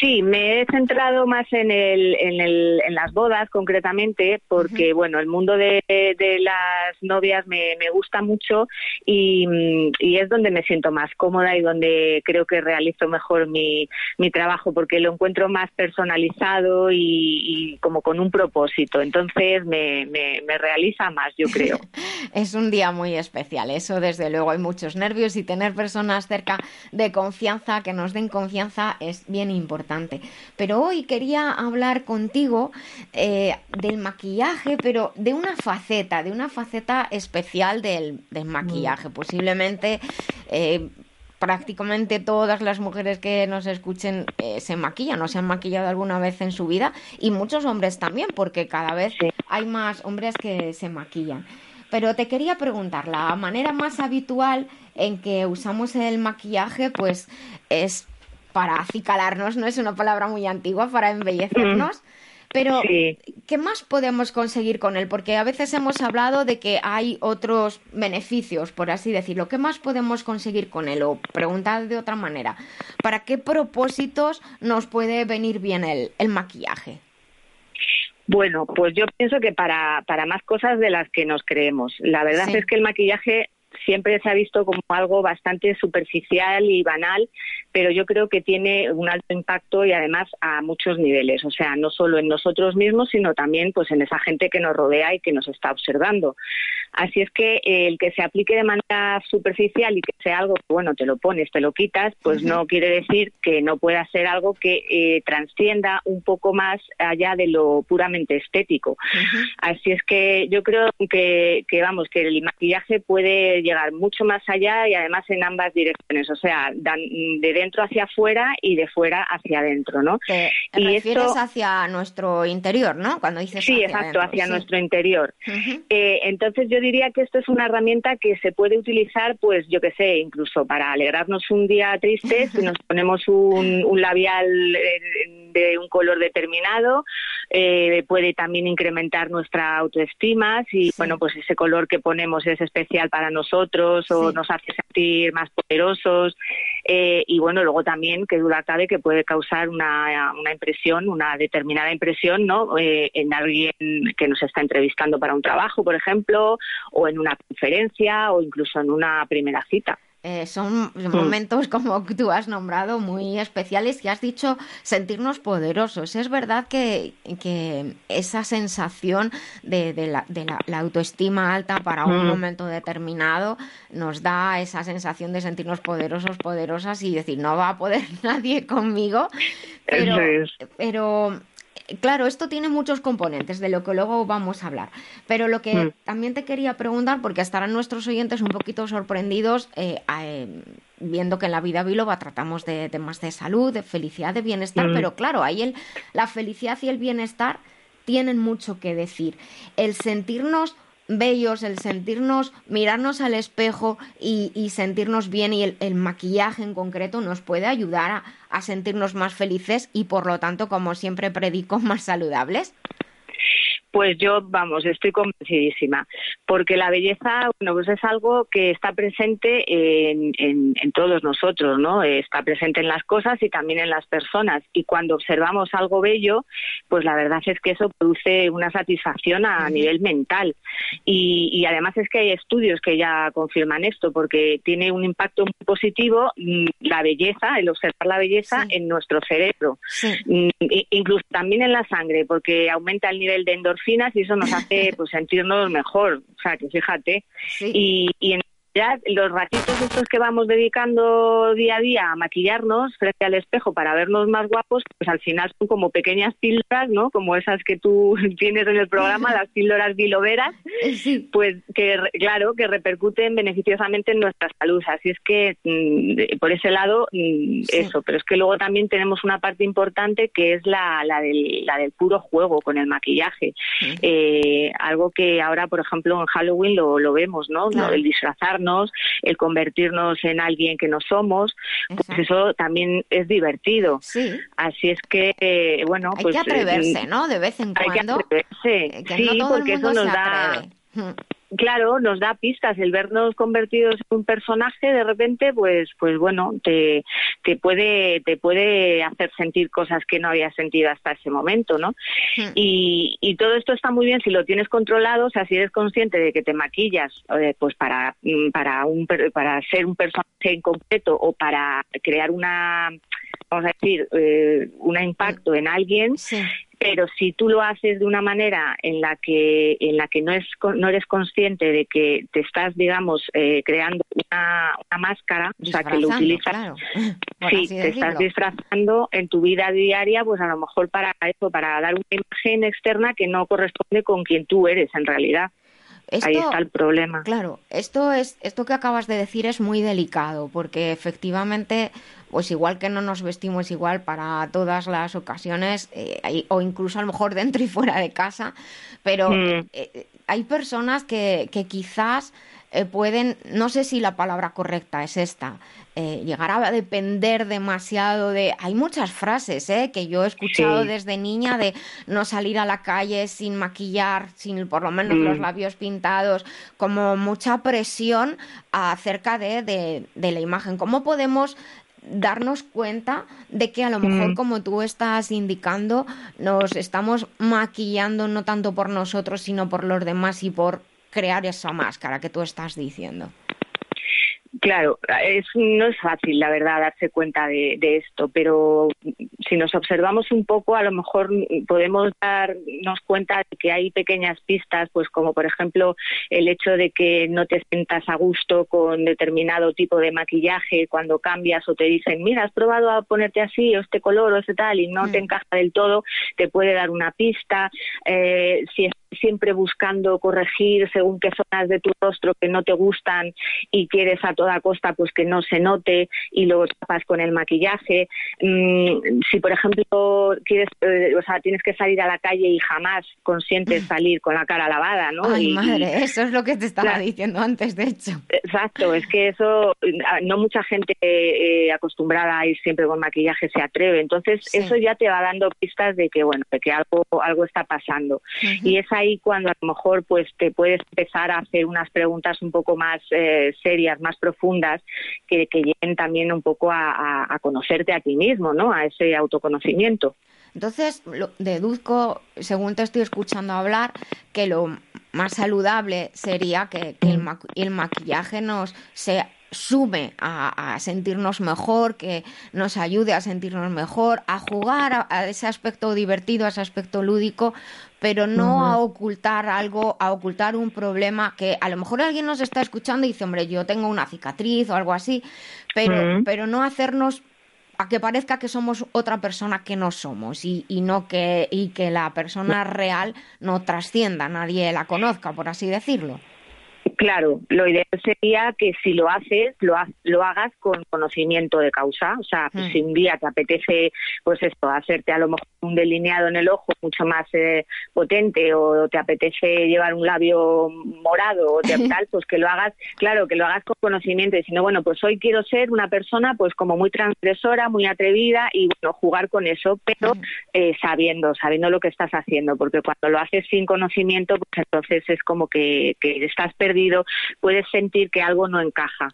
Sí, me he centrado más en, el, en, el, en las bodas concretamente, porque bueno, el mundo de, de las novias me, me gusta mucho y, y es donde me siento más cómoda y donde creo que realizo mejor mi, mi trabajo, porque lo encuentro más personalizado y, y como con un propósito. Entonces me, me, me realiza más, yo creo. (laughs)
Es un día muy especial, eso desde luego hay muchos nervios y tener personas cerca de confianza, que nos den confianza, es bien importante. Pero hoy quería hablar contigo eh, del maquillaje, pero de una faceta, de una faceta especial del, del maquillaje. Posiblemente eh, prácticamente todas las mujeres que nos escuchen eh, se maquillan o se han maquillado alguna vez en su vida y muchos hombres también, porque cada vez hay más hombres que se maquillan. Pero te quería preguntar, la manera más habitual en que usamos el maquillaje, pues es para acicalarnos, no es una palabra muy antigua, para embellecernos. Pero,
Sí.
¿qué más podemos conseguir con él? Porque a veces hemos hablado de que hay otros beneficios, por así decirlo. ¿Qué más podemos conseguir con él? O preguntar de otra manera, ¿para qué propósitos nos puede venir bien el, el maquillaje?
Bueno, pues yo pienso que para, para más cosas de las que nos creemos. La verdad
Sí.
es que el maquillaje siempre se ha visto como algo bastante superficial y banal, pero yo creo que tiene un alto impacto y además a muchos niveles, o sea, no solo en nosotros mismos, sino también pues en esa gente que nos rodea y que nos está observando. Así es que eh, el que se aplique de manera superficial y que sea algo que, bueno, te lo pones, te lo quitas, pues no quiere decir que no pueda ser algo que eh, transcienda un poco más allá de lo puramente estético. Así es que yo creo que, que, vamos, que el maquillaje puede llevar llegar mucho más allá y además en ambas direcciones, o sea, dan de dentro hacia afuera y de fuera hacia adentro, ¿no?
Te, te
Y
refieres
esto-
hacia nuestro interior, ¿no? Cuando dices
Sí,
hacia
exacto,
adentro,
hacia
sí.
nuestro interior. Eh, entonces yo diría que esto es una herramienta que se puede utilizar, pues yo que sé, incluso para alegrarnos un día triste, si nos (laughs) ponemos un, un labial eh, de un color determinado, eh, puede también incrementar nuestra autoestima, si
Sí.
bueno pues ese color que ponemos es especial para nosotros o
Sí.
nos hace sentir más poderosos eh, y bueno luego también que duda cabe que puede causar una, una impresión, una determinada impresión, ¿no? Eh, en alguien que nos está entrevistando para un trabajo, por ejemplo, o en una conferencia o incluso en una primera cita.
Eh, son momentos, como tú has nombrado, muy especiales y has dicho sentirnos poderosos. Es verdad que, que esa sensación de, de la, de la- la autoestima alta para un
Mm.
momento determinado nos da esa sensación de sentirnos poderosos, poderosas y decir, no va a poder (laughs) nadie conmigo. Pero,
Eso es.
pero claro, esto tiene muchos componentes de lo que luego vamos a hablar. Pero lo que
Mm.
también te quería preguntar, porque estarán nuestros oyentes un poquito sorprendidos eh, eh, viendo que en la vida biloba tratamos de temas de salud, de felicidad, de bienestar,
Mm.
pero claro, ahí el, la felicidad y el bienestar tienen mucho que decir. El sentirnos bellos, el sentirnos, mirarnos al espejo y, y sentirnos bien y el, el maquillaje en concreto nos puede ayudar a, a sentirnos más felices y por lo tanto, como siempre predico, (laughs) más saludables.
Pues yo, vamos, estoy convencidísima, porque la belleza, bueno, pues es algo que está presente en, en- en todos nosotros, ¿no? Está presente en las cosas y también en las personas. Y cuando observamos algo bello, pues la verdad es que eso produce una satisfacción a nivel mental. Y, y además es que hay estudios que ya confirman esto, porque tiene un impacto muy positivo mm, la belleza, el observar la belleza
Sí.
en nuestro cerebro.
Sí.
Mm, incluso también en la sangre, porque aumenta el nivel de endorfinas y eso nos hace pues sentirnos mejor. O sea, que fíjate.
Sí.
Y, y en realidad los ratitos estos que vamos dedicando día a día a maquillarnos frente al espejo para vernos más guapos, pues al final son como pequeñas píldoras, ¿no? Como esas que tú (laughs) tienes en el programa, las píldoras biloveras,
Sí.
pues que claro que repercuten beneficiosamente en nuestra salud así es que mm, por ese lado mm,
Sí.
eso pero es que luego también tenemos una parte importante que es la, la del la del puro juego con el maquillaje. Eh, algo que ahora por ejemplo en Halloween lo, lo vemos no
Claro.
el disfrazarnos el convertirnos en alguien que no somos pues
Exacto.
eso también es divertido
Sí.
así es que eh, bueno
Hay
pues
que
eh,
atreverse, ¿no? De vez en
hay que
cuando.
atreverse
eh, que
sí
no todo el
porque
mundo
eso nos da
atreve. Mm.
Claro, nos da pistas. El vernos convertidos en un personaje, de repente, pues, pues bueno, te, te puede, te puede hacer sentir cosas que no habías sentido hasta ese momento, ¿no?
Mm.
Y, y todo esto está muy bien si lo tienes controlado, o sea, si eres consciente de que te maquillas, eh, pues para, mm, para un, para ser un personaje en concreto o para crear una, vamos a decir, eh, un impacto en alguien,
Sí.
Pero si tú lo haces de una manera en la que en la que no es no eres consciente de que te estás digamos eh, creando una, una máscara o sea que lo utilizas
claro. (laughs)
Sí te estás disfrazando en tu vida diaria pues a lo mejor para eso para dar una imagen externa que no corresponde con quien tú eres en realidad ahí está el problema
Claro, esto es esto que acabas de decir es muy delicado porque efectivamente, pues igual que no nos vestimos igual para todas las ocasiones eh, o incluso a lo mejor dentro y fuera de casa, pero
Mm.
eh, hay personas que, que quizás eh, pueden, no sé si la palabra correcta es esta, eh, llegar a depender demasiado de... Hay muchas frases eh, que yo he escuchado
Sí.
desde niña de no salir a la calle sin maquillar, sin por lo menos los
Mm.
labios pintados, como mucha presión acerca de, de, de la imagen. ¿Cómo podemos darnos cuenta de que a lo mejor,
Mm.
como tú estás indicando, nos estamos maquillando no tanto por nosotros, sino por los demás y por crear esa máscara que tú estás diciendo?
Claro, es, no es fácil, la verdad, darse cuenta de, de esto, pero si nos observamos un poco, a lo mejor podemos darnos cuenta de que hay pequeñas pistas, pues como por ejemplo el hecho de que no te sientas a gusto con determinado tipo de maquillaje cuando cambias o te dicen, mira, has probado a ponerte así o este color o este tal y no te
Mm.
encaja del todo, te puede dar una pista. Eh, si siempre buscando corregir según qué zonas de tu rostro que no te gustan y quieres a toda costa pues que no se note y luego tapas con el maquillaje. Mm, si por ejemplo quieres, eh, o sea, tienes que salir a la calle y jamás consientes (laughs) salir con la cara lavada, ¿no?
Ay,
Y-
madre, eso es lo que te estaba
Claro.
diciendo antes, de hecho.
Exacto, es que eso, ah, no mucha gente eh, acostumbrada a ir siempre con maquillaje se atreve. Entonces,
Sí.
eso ya te va dando pistas de que, bueno, de que algo, algo está pasando. Y es ahí cuando a lo mejor pues te puedes empezar a hacer unas preguntas un poco más eh, serias, más profundas, que, que lleguen también un poco a, conocerte a ti mismo, ¿no? A ese autoconocimiento.
Entonces, lo- deduzco, según te estoy escuchando hablar, que lo más saludable sería que, el, ma- el maquillaje nos se sume a, a sentirnos mejor, que nos ayude a sentirnos mejor, a jugar a, a ese aspecto divertido, a ese aspecto lúdico, pero no a ocultar algo, a ocultar un problema que a lo mejor alguien nos está escuchando y dice, hombre, yo tengo una cicatriz o algo así, pero, pero no hacernos a que parezca que somos otra persona que no somos y, y no que y que la persona real no trascienda, nadie la conozca, por así decirlo.
Claro, lo ideal sería que si lo haces, lo, ha- lo hagas con conocimiento de causa. O sea, pues
Mm.
si un día te apetece, pues esto, hacerte a lo mejor un delineado en el ojo mucho más eh, potente o te apetece llevar un labio morado o (laughs) tal, pues que lo hagas, claro, que lo hagas con conocimiento. Y si no, bueno, pues hoy quiero ser una persona pues como muy transgresora, muy atrevida y bueno, jugar con eso, pero eh, sabiendo, sabiendo lo que estás haciendo, porque cuando lo haces sin conocimiento, pues entonces es como que, que estás perdido, puedes sentir que algo no encaja.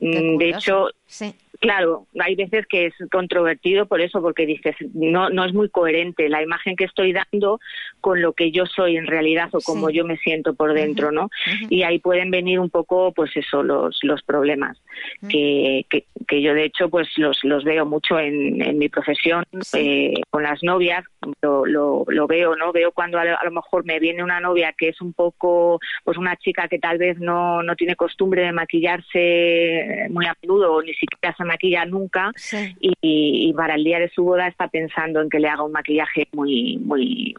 Mm, De hecho,
sí.
Claro, hay veces que es controvertido por eso, porque dices, no, no es muy coherente la imagen que estoy dando con lo que yo soy en realidad o como
Sí.
yo me siento por dentro, ¿no? Y ahí pueden venir un poco, pues eso, los, los problemas, que, que, que yo de hecho pues los, los veo mucho en, en mi profesión,
Sí.
eh, con las novias, lo, lo, lo veo, ¿no? Veo cuando a lo, a lo mejor me viene una novia que es un poco, pues una chica que tal vez no, no tiene costumbre de maquillarse muy a menudo o ni siquiera se maquilla nunca
Sí.
y, y para el día de su boda está pensando en que le haga un maquillaje muy muy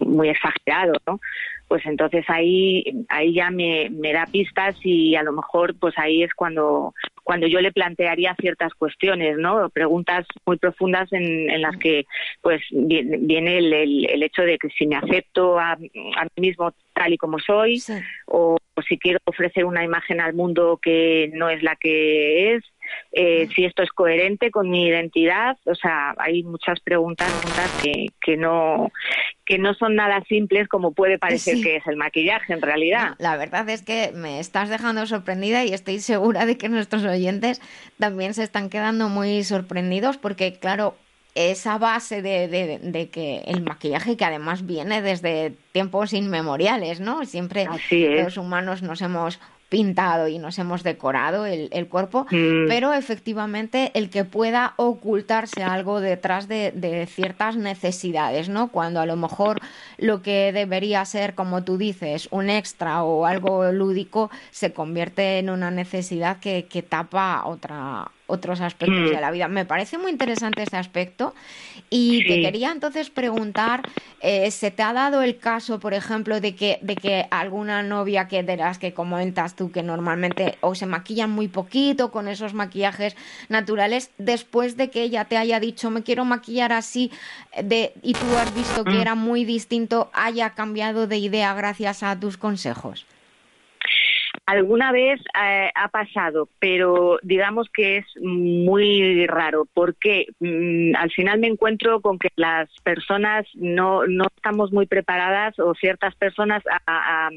muy exagerado, ¿no? Pues entonces ahí ahí ya me, me da pistas y a lo mejor pues ahí es cuando cuando yo le plantearía ciertas cuestiones, ¿no? Preguntas muy profundas en, en las que pues viene, el, el- el hecho de que si me acepto a, a mí mismo tal y como soy
Sí.
o, o si quiero ofrecer una imagen al mundo que no es la que es, eh, si esto es coherente con mi identidad, o sea, hay muchas preguntas que, que no que no son nada simples como puede parecer
Sí.
que es el maquillaje en realidad.
La verdad es que me estás dejando sorprendida y estoy segura de que nuestros oyentes también se están quedando muy sorprendidos porque, claro, esa base de, de- de que el maquillaje que además viene desde tiempos inmemoriales, ¿no? Siempre los humanos nos hemos pintado y nos hemos decorado el, el cuerpo,
Mm.
pero efectivamente el que pueda ocultarse algo detrás de, de ciertas necesidades, ¿no? Cuando a lo mejor lo que debería ser, como tú dices, un extra o algo lúdico, se convierte en una necesidad que, que tapa otra otros aspectos
Mm.
de la vida. Me parece muy interesante ese aspecto y te quería entonces preguntar, eh, ¿se te ha dado el caso, por ejemplo, de que, de que alguna novia que de las que comentas tú que normalmente o se maquillan muy poquito con esos maquillajes naturales, después de que ella te haya dicho me quiero maquillar así eh, de, y tú has visto que
Mm.
era muy distinto, haya cambiado de idea gracias a tus consejos?
Alguna vez eh, ha pasado, pero digamos que es muy raro, porque mm, al final me encuentro con que las personas no, no estamos muy preparadas o ciertas personas a, a-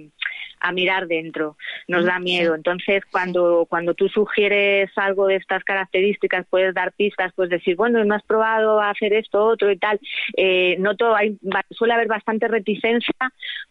a mirar dentro, nos
Mm,
da miedo.
sí.
Entonces, cuando, cuando tú sugieres algo de estas características, puedes dar pistas, puedes decir, bueno, no has probado a hacer esto, otro y tal. Eh, noto, hay, suele haber bastante reticencia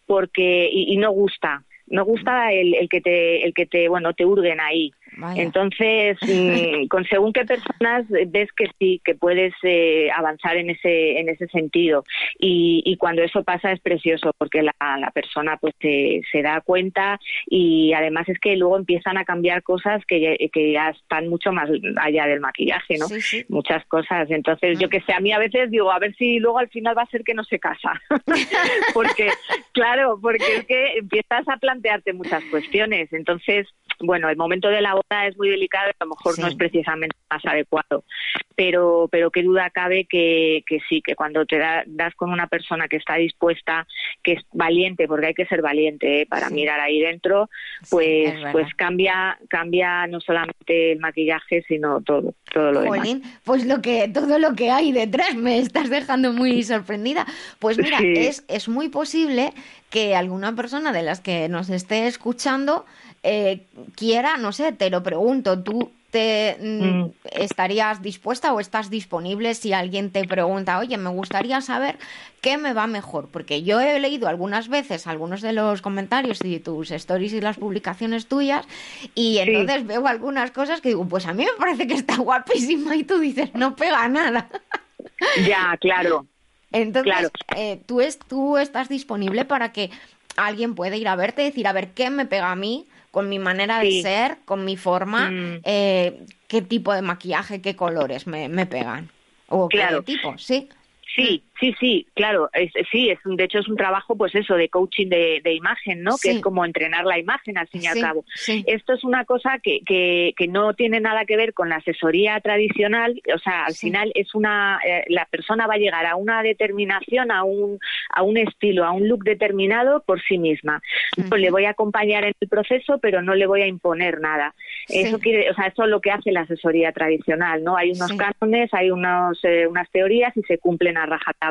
porque y, y no gusta no gusta el, el que te el que te bueno te hurguen ahí
Vaya.
Entonces, (laughs) mm, con según qué personas ves que sí, que puedes eh, avanzar en ese en ese sentido. Y, y cuando eso pasa es precioso porque la, la persona pues se, se da cuenta y además es que luego empiezan a cambiar cosas que, ya- que ya están mucho más allá del maquillaje, ¿no?
Sí, sí.
Muchas cosas. Entonces, yo que sé, a mí a veces digo, a ver si luego al final va a ser que no se casa. (laughs) porque, claro, porque es que empiezas a plantearte muchas cuestiones. Entonces, bueno, el momento de la boda es muy delicado y a lo mejor no es precisamente más adecuado. Pero, pero qué duda cabe que, que sí, que cuando te da- das con una persona que está dispuesta, que es valiente, porque hay que ser valiente ¿eh? para
Sí.
mirar ahí dentro, pues, pues cambia, cambia no solamente el maquillaje, sino todo, todo lo demás.
Jolín, pues lo que, todo lo que hay detrás me estás dejando muy sorprendida. Pues mira, es, es muy posible que alguna persona de las que nos esté escuchando eh, quiera, no sé, te lo pregunto, tú te mm,
Mm.
estarías dispuesta o estás disponible si alguien te pregunta, oye, me gustaría saber qué me va mejor, porque yo he leído algunas veces algunos de los comentarios y tus stories y las publicaciones tuyas y entonces veo algunas cosas que digo, pues a mí me parece que está (laughs) guapísima y tú dices, no pega nada.
Ya, claro. (laughs)
Entonces,
Claro.
eh, ¿tú, es, tú estás disponible para que alguien pueda ir a verte y decir, a ver, ¿qué me pega a mí? Con mi manera de ser, con mi forma,
Mm.
eh, qué tipo de maquillaje, qué colores me, me pegan. O
Claro.
qué tipo, sí.
Sí, sí, sí, claro, es, sí, es un, de hecho es un trabajo, pues eso, de coaching de, de imagen, ¿no?
Sí.
Que es como entrenar la imagen, al fin y al cabo.
sí.
Esto es una cosa que, que, que no tiene nada que ver con la asesoría tradicional, o sea, al final es una, eh, la persona va a llegar a una determinación, a un, a un estilo, a un look determinado por sí misma. Yo le voy a acompañar en el proceso, pero no le voy a imponer nada. Eso quiere, o sea, eso es lo que hace la asesoría tradicional, ¿no? Hay unos cánones, hay unos, eh, unas teorías y se cumplen a rajatabla.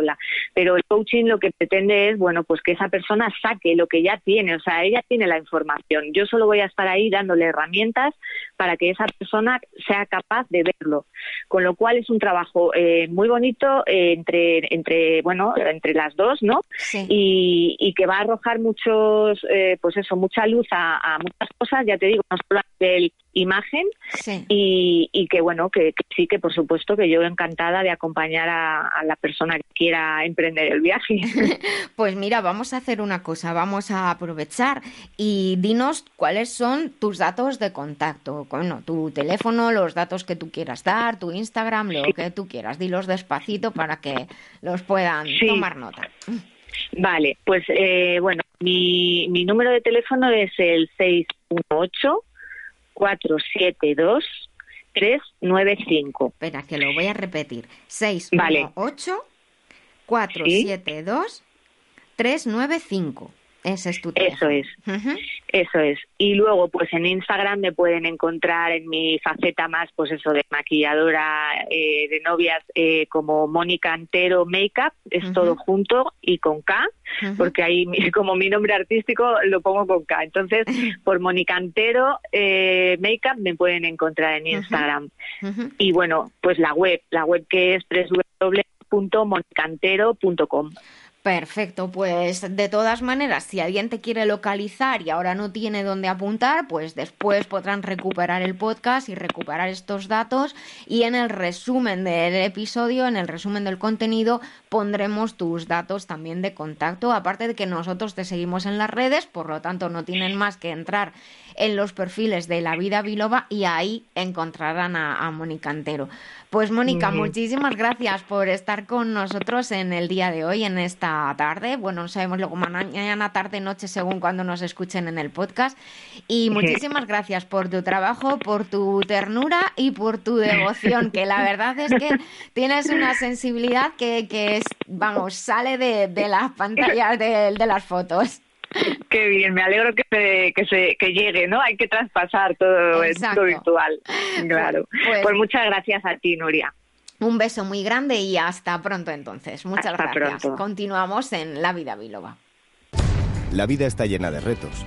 Pero el coaching lo que pretende es, bueno, pues que esa persona saque lo que ya tiene, o sea, ella tiene la información. Yo solo voy a estar ahí dándole herramientas para que esa persona sea capaz de verlo. Con lo cual es un trabajo eh, muy bonito eh, entre, entre, bueno, entre las dos, ¿no?
Sí.
y, y que va a arrojar muchos, eh, pues eso, mucha luz a, a muchas cosas, ya te digo, no solo a nivel imagen,
sí.
y, y que bueno, que, que sí, que por supuesto que yo encantada de acompañar a, a la persona que quiera emprender el viaje. (laughs)
Pues mira, vamos a hacer una cosa, vamos a aprovechar y dinos cuáles son tus datos de contacto, bueno, tu teléfono, los datos que tú quieras dar, tu Instagram, lo que tú quieras, dilos despacito para que los puedan
Sí.
tomar nota.
vale, pues eh, bueno, mi, mi número de teléfono es el 618 472 395.
Espera, que lo voy a repetir.
Vale.
618 472 395. Ese es tu
Eso
teléfono.
es. Eso es. Y luego, pues en Instagram me pueden encontrar en mi faceta más, pues eso, de maquilladora eh, de novias, eh, como Mónica Antero Makeup, es todo junto y con K, porque ahí (laughs) como mi nombre artístico lo pongo con K. Entonces, (laughs) por Mónica Antero eh, Makeup me pueden encontrar en Instagram. Y bueno, pues la web, la web que es www.monicantero.com.
Perfecto, pues de todas maneras, si alguien te quiere localizar y ahora no tiene dónde apuntar, pues después podrán recuperar el podcast y recuperar estos datos y en el resumen del episodio, en el resumen del contenido, pondremos tus datos también de contacto, aparte de que nosotros te seguimos en las redes, por lo tanto no tienen más que entrar en los perfiles de La Vida Biloba y ahí encontrarán a, a Mónica Antero. Pues Mónica, muchísimas gracias por estar con nosotros en el día de hoy, en esta tarde. Bueno, no sabemos luego mañana, tarde, noche, según cuando nos escuchen en el podcast. Y muchísimas gracias por tu trabajo, por tu ternura y por tu devoción, que la verdad es que tienes una sensibilidad que, que es, vamos, sale de, de las pantallas de, de las fotos. (laughs)
Qué bien, me alegro que se, que se que llegue, ¿no? Hay que traspasar todo
Exacto.
esto virtual. (laughs) Claro.
Pues-
Pues, muchas gracias a ti, Nuria.
Un beso muy grande y hasta pronto entonces. Muchas
Hasta
gracias.
pronto.
Continuamos en La Vida Biloba.
La vida está llena de retos.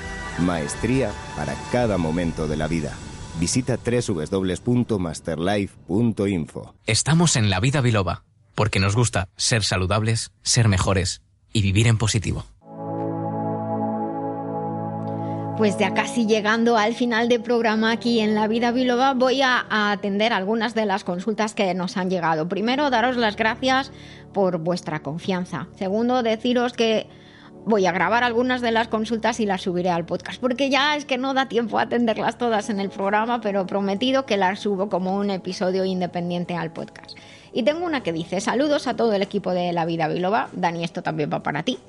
Maestría para cada momento de la vida. Visita www.masterlife.info.
Estamos en La Vida Biloba, porque nos gusta ser saludables, ser mejores y vivir en positivo.
Pues ya casi llegando al final del programa aquí en La Vida Biloba, voy a, a atender algunas de las consultas que nos han llegado. Primero, daros las gracias por vuestra confianza. Segundo, deciros que voy a grabar algunas de las consultas y las subiré al podcast, porque ya es que no da tiempo a atenderlas todas en el programa, pero prometido que las subo como un episodio independiente al podcast. Y tengo una que dice, saludos a todo el equipo de La Vida Biloba, Dani, esto también va para ti.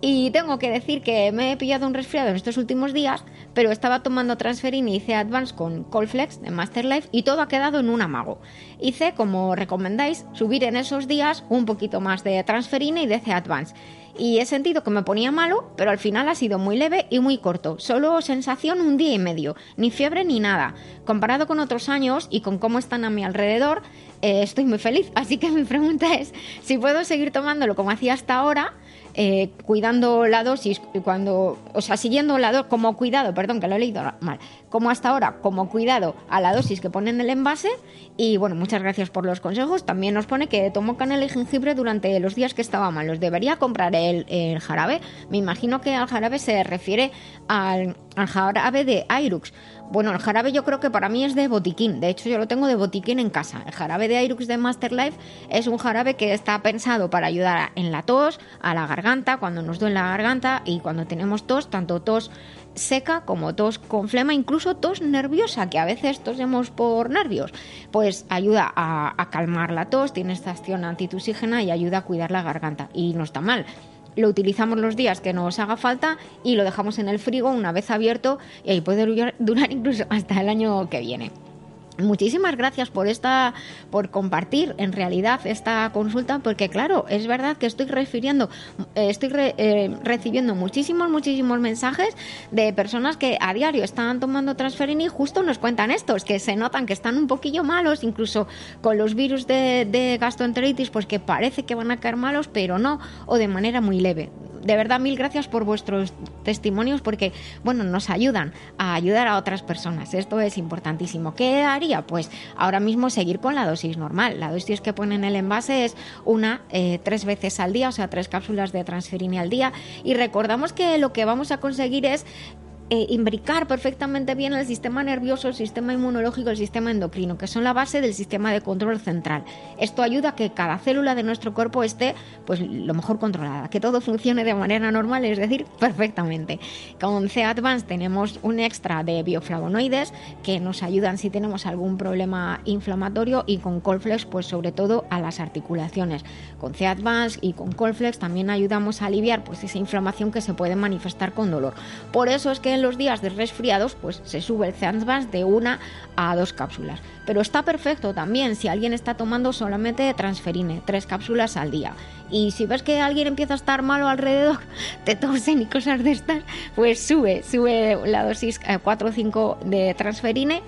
Y tengo que decir que me he pillado un resfriado en estos últimos días, pero estaba tomando Transferin y hice Advance con Colflex de Masterlife y todo ha quedado en un amago. Hice, como recomendáis, subir en esos días un poquito más de Transferine y de C Advance y he sentido que me ponía malo, pero al final ha sido muy leve y muy corto, solo sensación un día y medio, ni fiebre ni nada. Comparado con otros años y con cómo están a mi alrededor, eh, estoy muy feliz. Así que mi pregunta es si puedo seguir tomándolo como hacía hasta ahora eh, cuidando la dosis, cuando, o sea, siguiendo la dosis, como cuidado, perdón, que lo he leído mal, como hasta ahora, como cuidado a la dosis que pone en el envase. Y bueno, muchas gracias por los consejos. También nos pone que tomo canela y jengibre durante los días que estaba mal. ¿Los debería comprar el, jarabe? Me imagino que al jarabe se refiere al, jarabe de Irux. Bueno, el jarabe yo creo que para mí es de botiquín. De hecho, yo lo tengo de botiquín en casa. El jarabe de Irux de Masterlife es un jarabe que está pensado para ayudar en la tos, a la garganta, cuando nos duele la garganta y cuando tenemos tos, tanto tos seca como tos con flema, incluso tos nerviosa, que a veces tosemos por nervios. Pues ayuda a, calmar la tos, tiene esta acción antitusígena y ayuda a cuidar la garganta. Y no está mal lo utilizamos los días que nos haga falta y lo dejamos en el frigo una vez abierto y ahí puede durar incluso hasta el año que viene. Muchísimas gracias por esta, por compartir en realidad esta consulta, porque claro, es verdad que estoy refiriendo, eh, estoy eh, recibiendo muchísimos, muchísimos mensajes de personas que a diario están tomando transferin y justo nos cuentan estos, que se notan que están un poquillo malos, incluso con los virus de, de gastroenteritis, pues que parece que van a caer malos, pero no, o de manera muy leve de verdad mil gracias por vuestros testimonios porque, bueno, nos ayudan a ayudar a otras personas. Esto es importantísimo. ¿Qué haría? Pues ahora mismo seguir con la dosis normal. La dosis que pone en el envase es una eh, tres veces al día, o sea, tres cápsulas de transferine al día. Y recordamos que lo que vamos a conseguir es eh, imbricar perfectamente bien el sistema nervioso, el sistema inmunológico, el sistema endocrino, que son la base del sistema de control central. Esto ayuda a que cada célula de nuestro cuerpo esté pues lo mejor controlada, que todo funcione de manera normal, es decir, (laughs) perfectamente. Con C Advance tenemos un extra de bioflavonoides que nos ayudan si tenemos algún problema inflamatorio y con Colflex pues sobre todo a las articulaciones. Con C Advance y con Colflex también ayudamos a aliviar pues esa inflamación que se puede manifestar con dolor. Por eso es que en los días de resfriados, pues se sube el Advance de una a dos cápsulas. Pero está perfecto también si alguien está tomando solamente transferine, tres cápsulas al día. Y si ves que alguien empieza a estar malo alrededor, (laughs) te tosen y cosas de estas, pues sube, sube la dosis 4 o 5 de transferine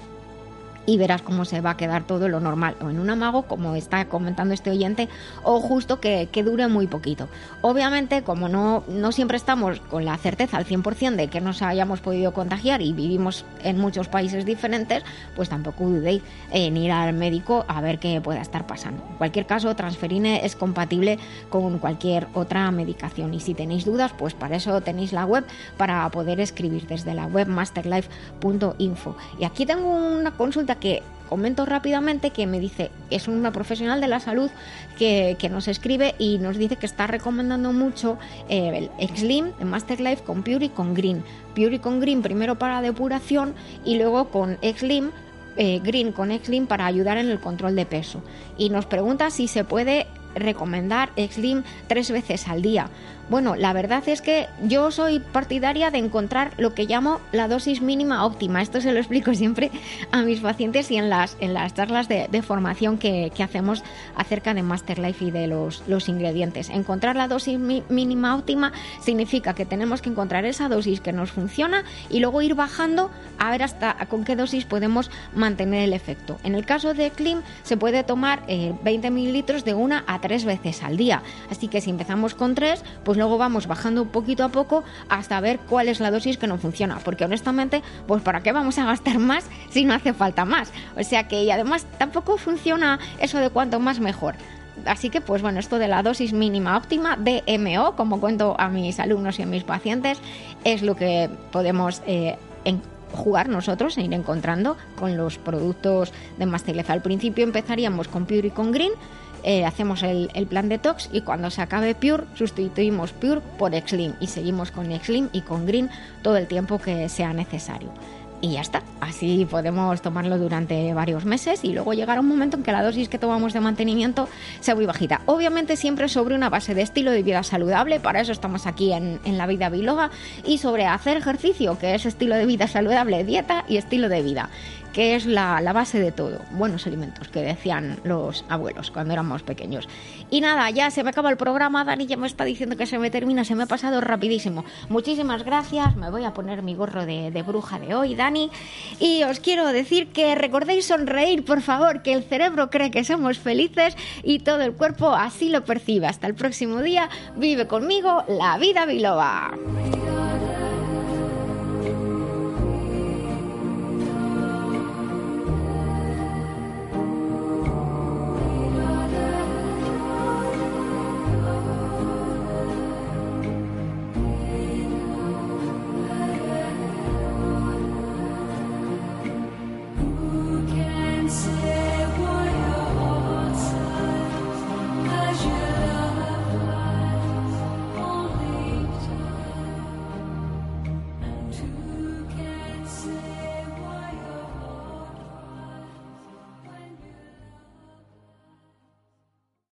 y verás cómo se va a quedar todo lo normal, o en un amago, como está comentando este oyente, o justo que, que dure muy poquito. Obviamente, como no, no siempre estamos con la certeza al 100% de que nos hayamos podido contagiar y vivimos en muchos países diferentes, pues tampoco dudéis en ir al médico a ver qué pueda estar pasando. En cualquier caso, Transferine es compatible con cualquier otra medicación y si tenéis dudas, pues para eso tenéis la web para poder escribir desde la web masterlife.info. Y aquí tengo una consulta que comento rápidamente que me dice, es una profesional de la salud que, que nos escribe y nos dice que está recomendando mucho eh, el Xlim de Master Life con Pure y con Green. Pure y con Green primero para depuración y luego con Xlim eh, Green con Xlim para ayudar en el control de peso. Y nos pregunta si se puede recomendar Xlim tres veces al día. Bueno, la verdad es que yo soy partidaria de encontrar lo que llamo la dosis mínima óptima. Esto se lo explico siempre a mis pacientes y en las, en las charlas de, formación que, hacemos acerca de Master Life y de los, los ingredientes. Encontrar la dosis mínima óptima significa que tenemos que encontrar esa dosis que nos funciona y luego ir bajando a ver hasta con qué dosis podemos mantener el efecto. En el caso de Klim se puede tomar 20 eh, mililitros de una a tres veces al día. Así que si empezamos con tres, pues luego vamos bajando poquito a poco hasta ver cuál es la dosis que no funciona, porque honestamente, pues para qué vamos a gastar más si no hace falta más. O sea que y además tampoco funciona eso de cuanto más mejor. Así que, pues bueno, esto de la dosis mínima óptima, DMO, como cuento a mis alumnos y a mis pacientes, es lo que podemos eh, jugar nosotros e ir encontrando con los productos de Masterlef. Al principio empezaríamos con Pure y con Green, eh, hacemos el, plan detox y cuando se acabe Pure sustituimos Pure por Exlim y seguimos con Exlim y con Green todo el tiempo que sea necesario. Y ya está, así podemos tomarlo durante varios meses y luego llegar a un momento en que la dosis que tomamos de mantenimiento sea muy bajita. Obviamente siempre sobre una base de estilo de vida saludable, para eso estamos aquí en, en la vida biloga, y sobre hacer ejercicio, que es estilo de vida saludable, dieta y estilo de vida que es la, base de todo. Buenos alimentos, que decían los abuelos cuando éramos pequeños. Y nada, ya se me acaba el programa. Dani ya me está diciendo que se me termina, se me ha pasado rapidísimo. Muchísimas gracias. Me voy a poner mi gorro de, de bruja de hoy, Dani. Y os quiero decir que recordéis sonreír, por favor, que el cerebro cree que somos felices y todo el cuerpo así lo percibe. Hasta el próximo día. Vive conmigo la vida biloba.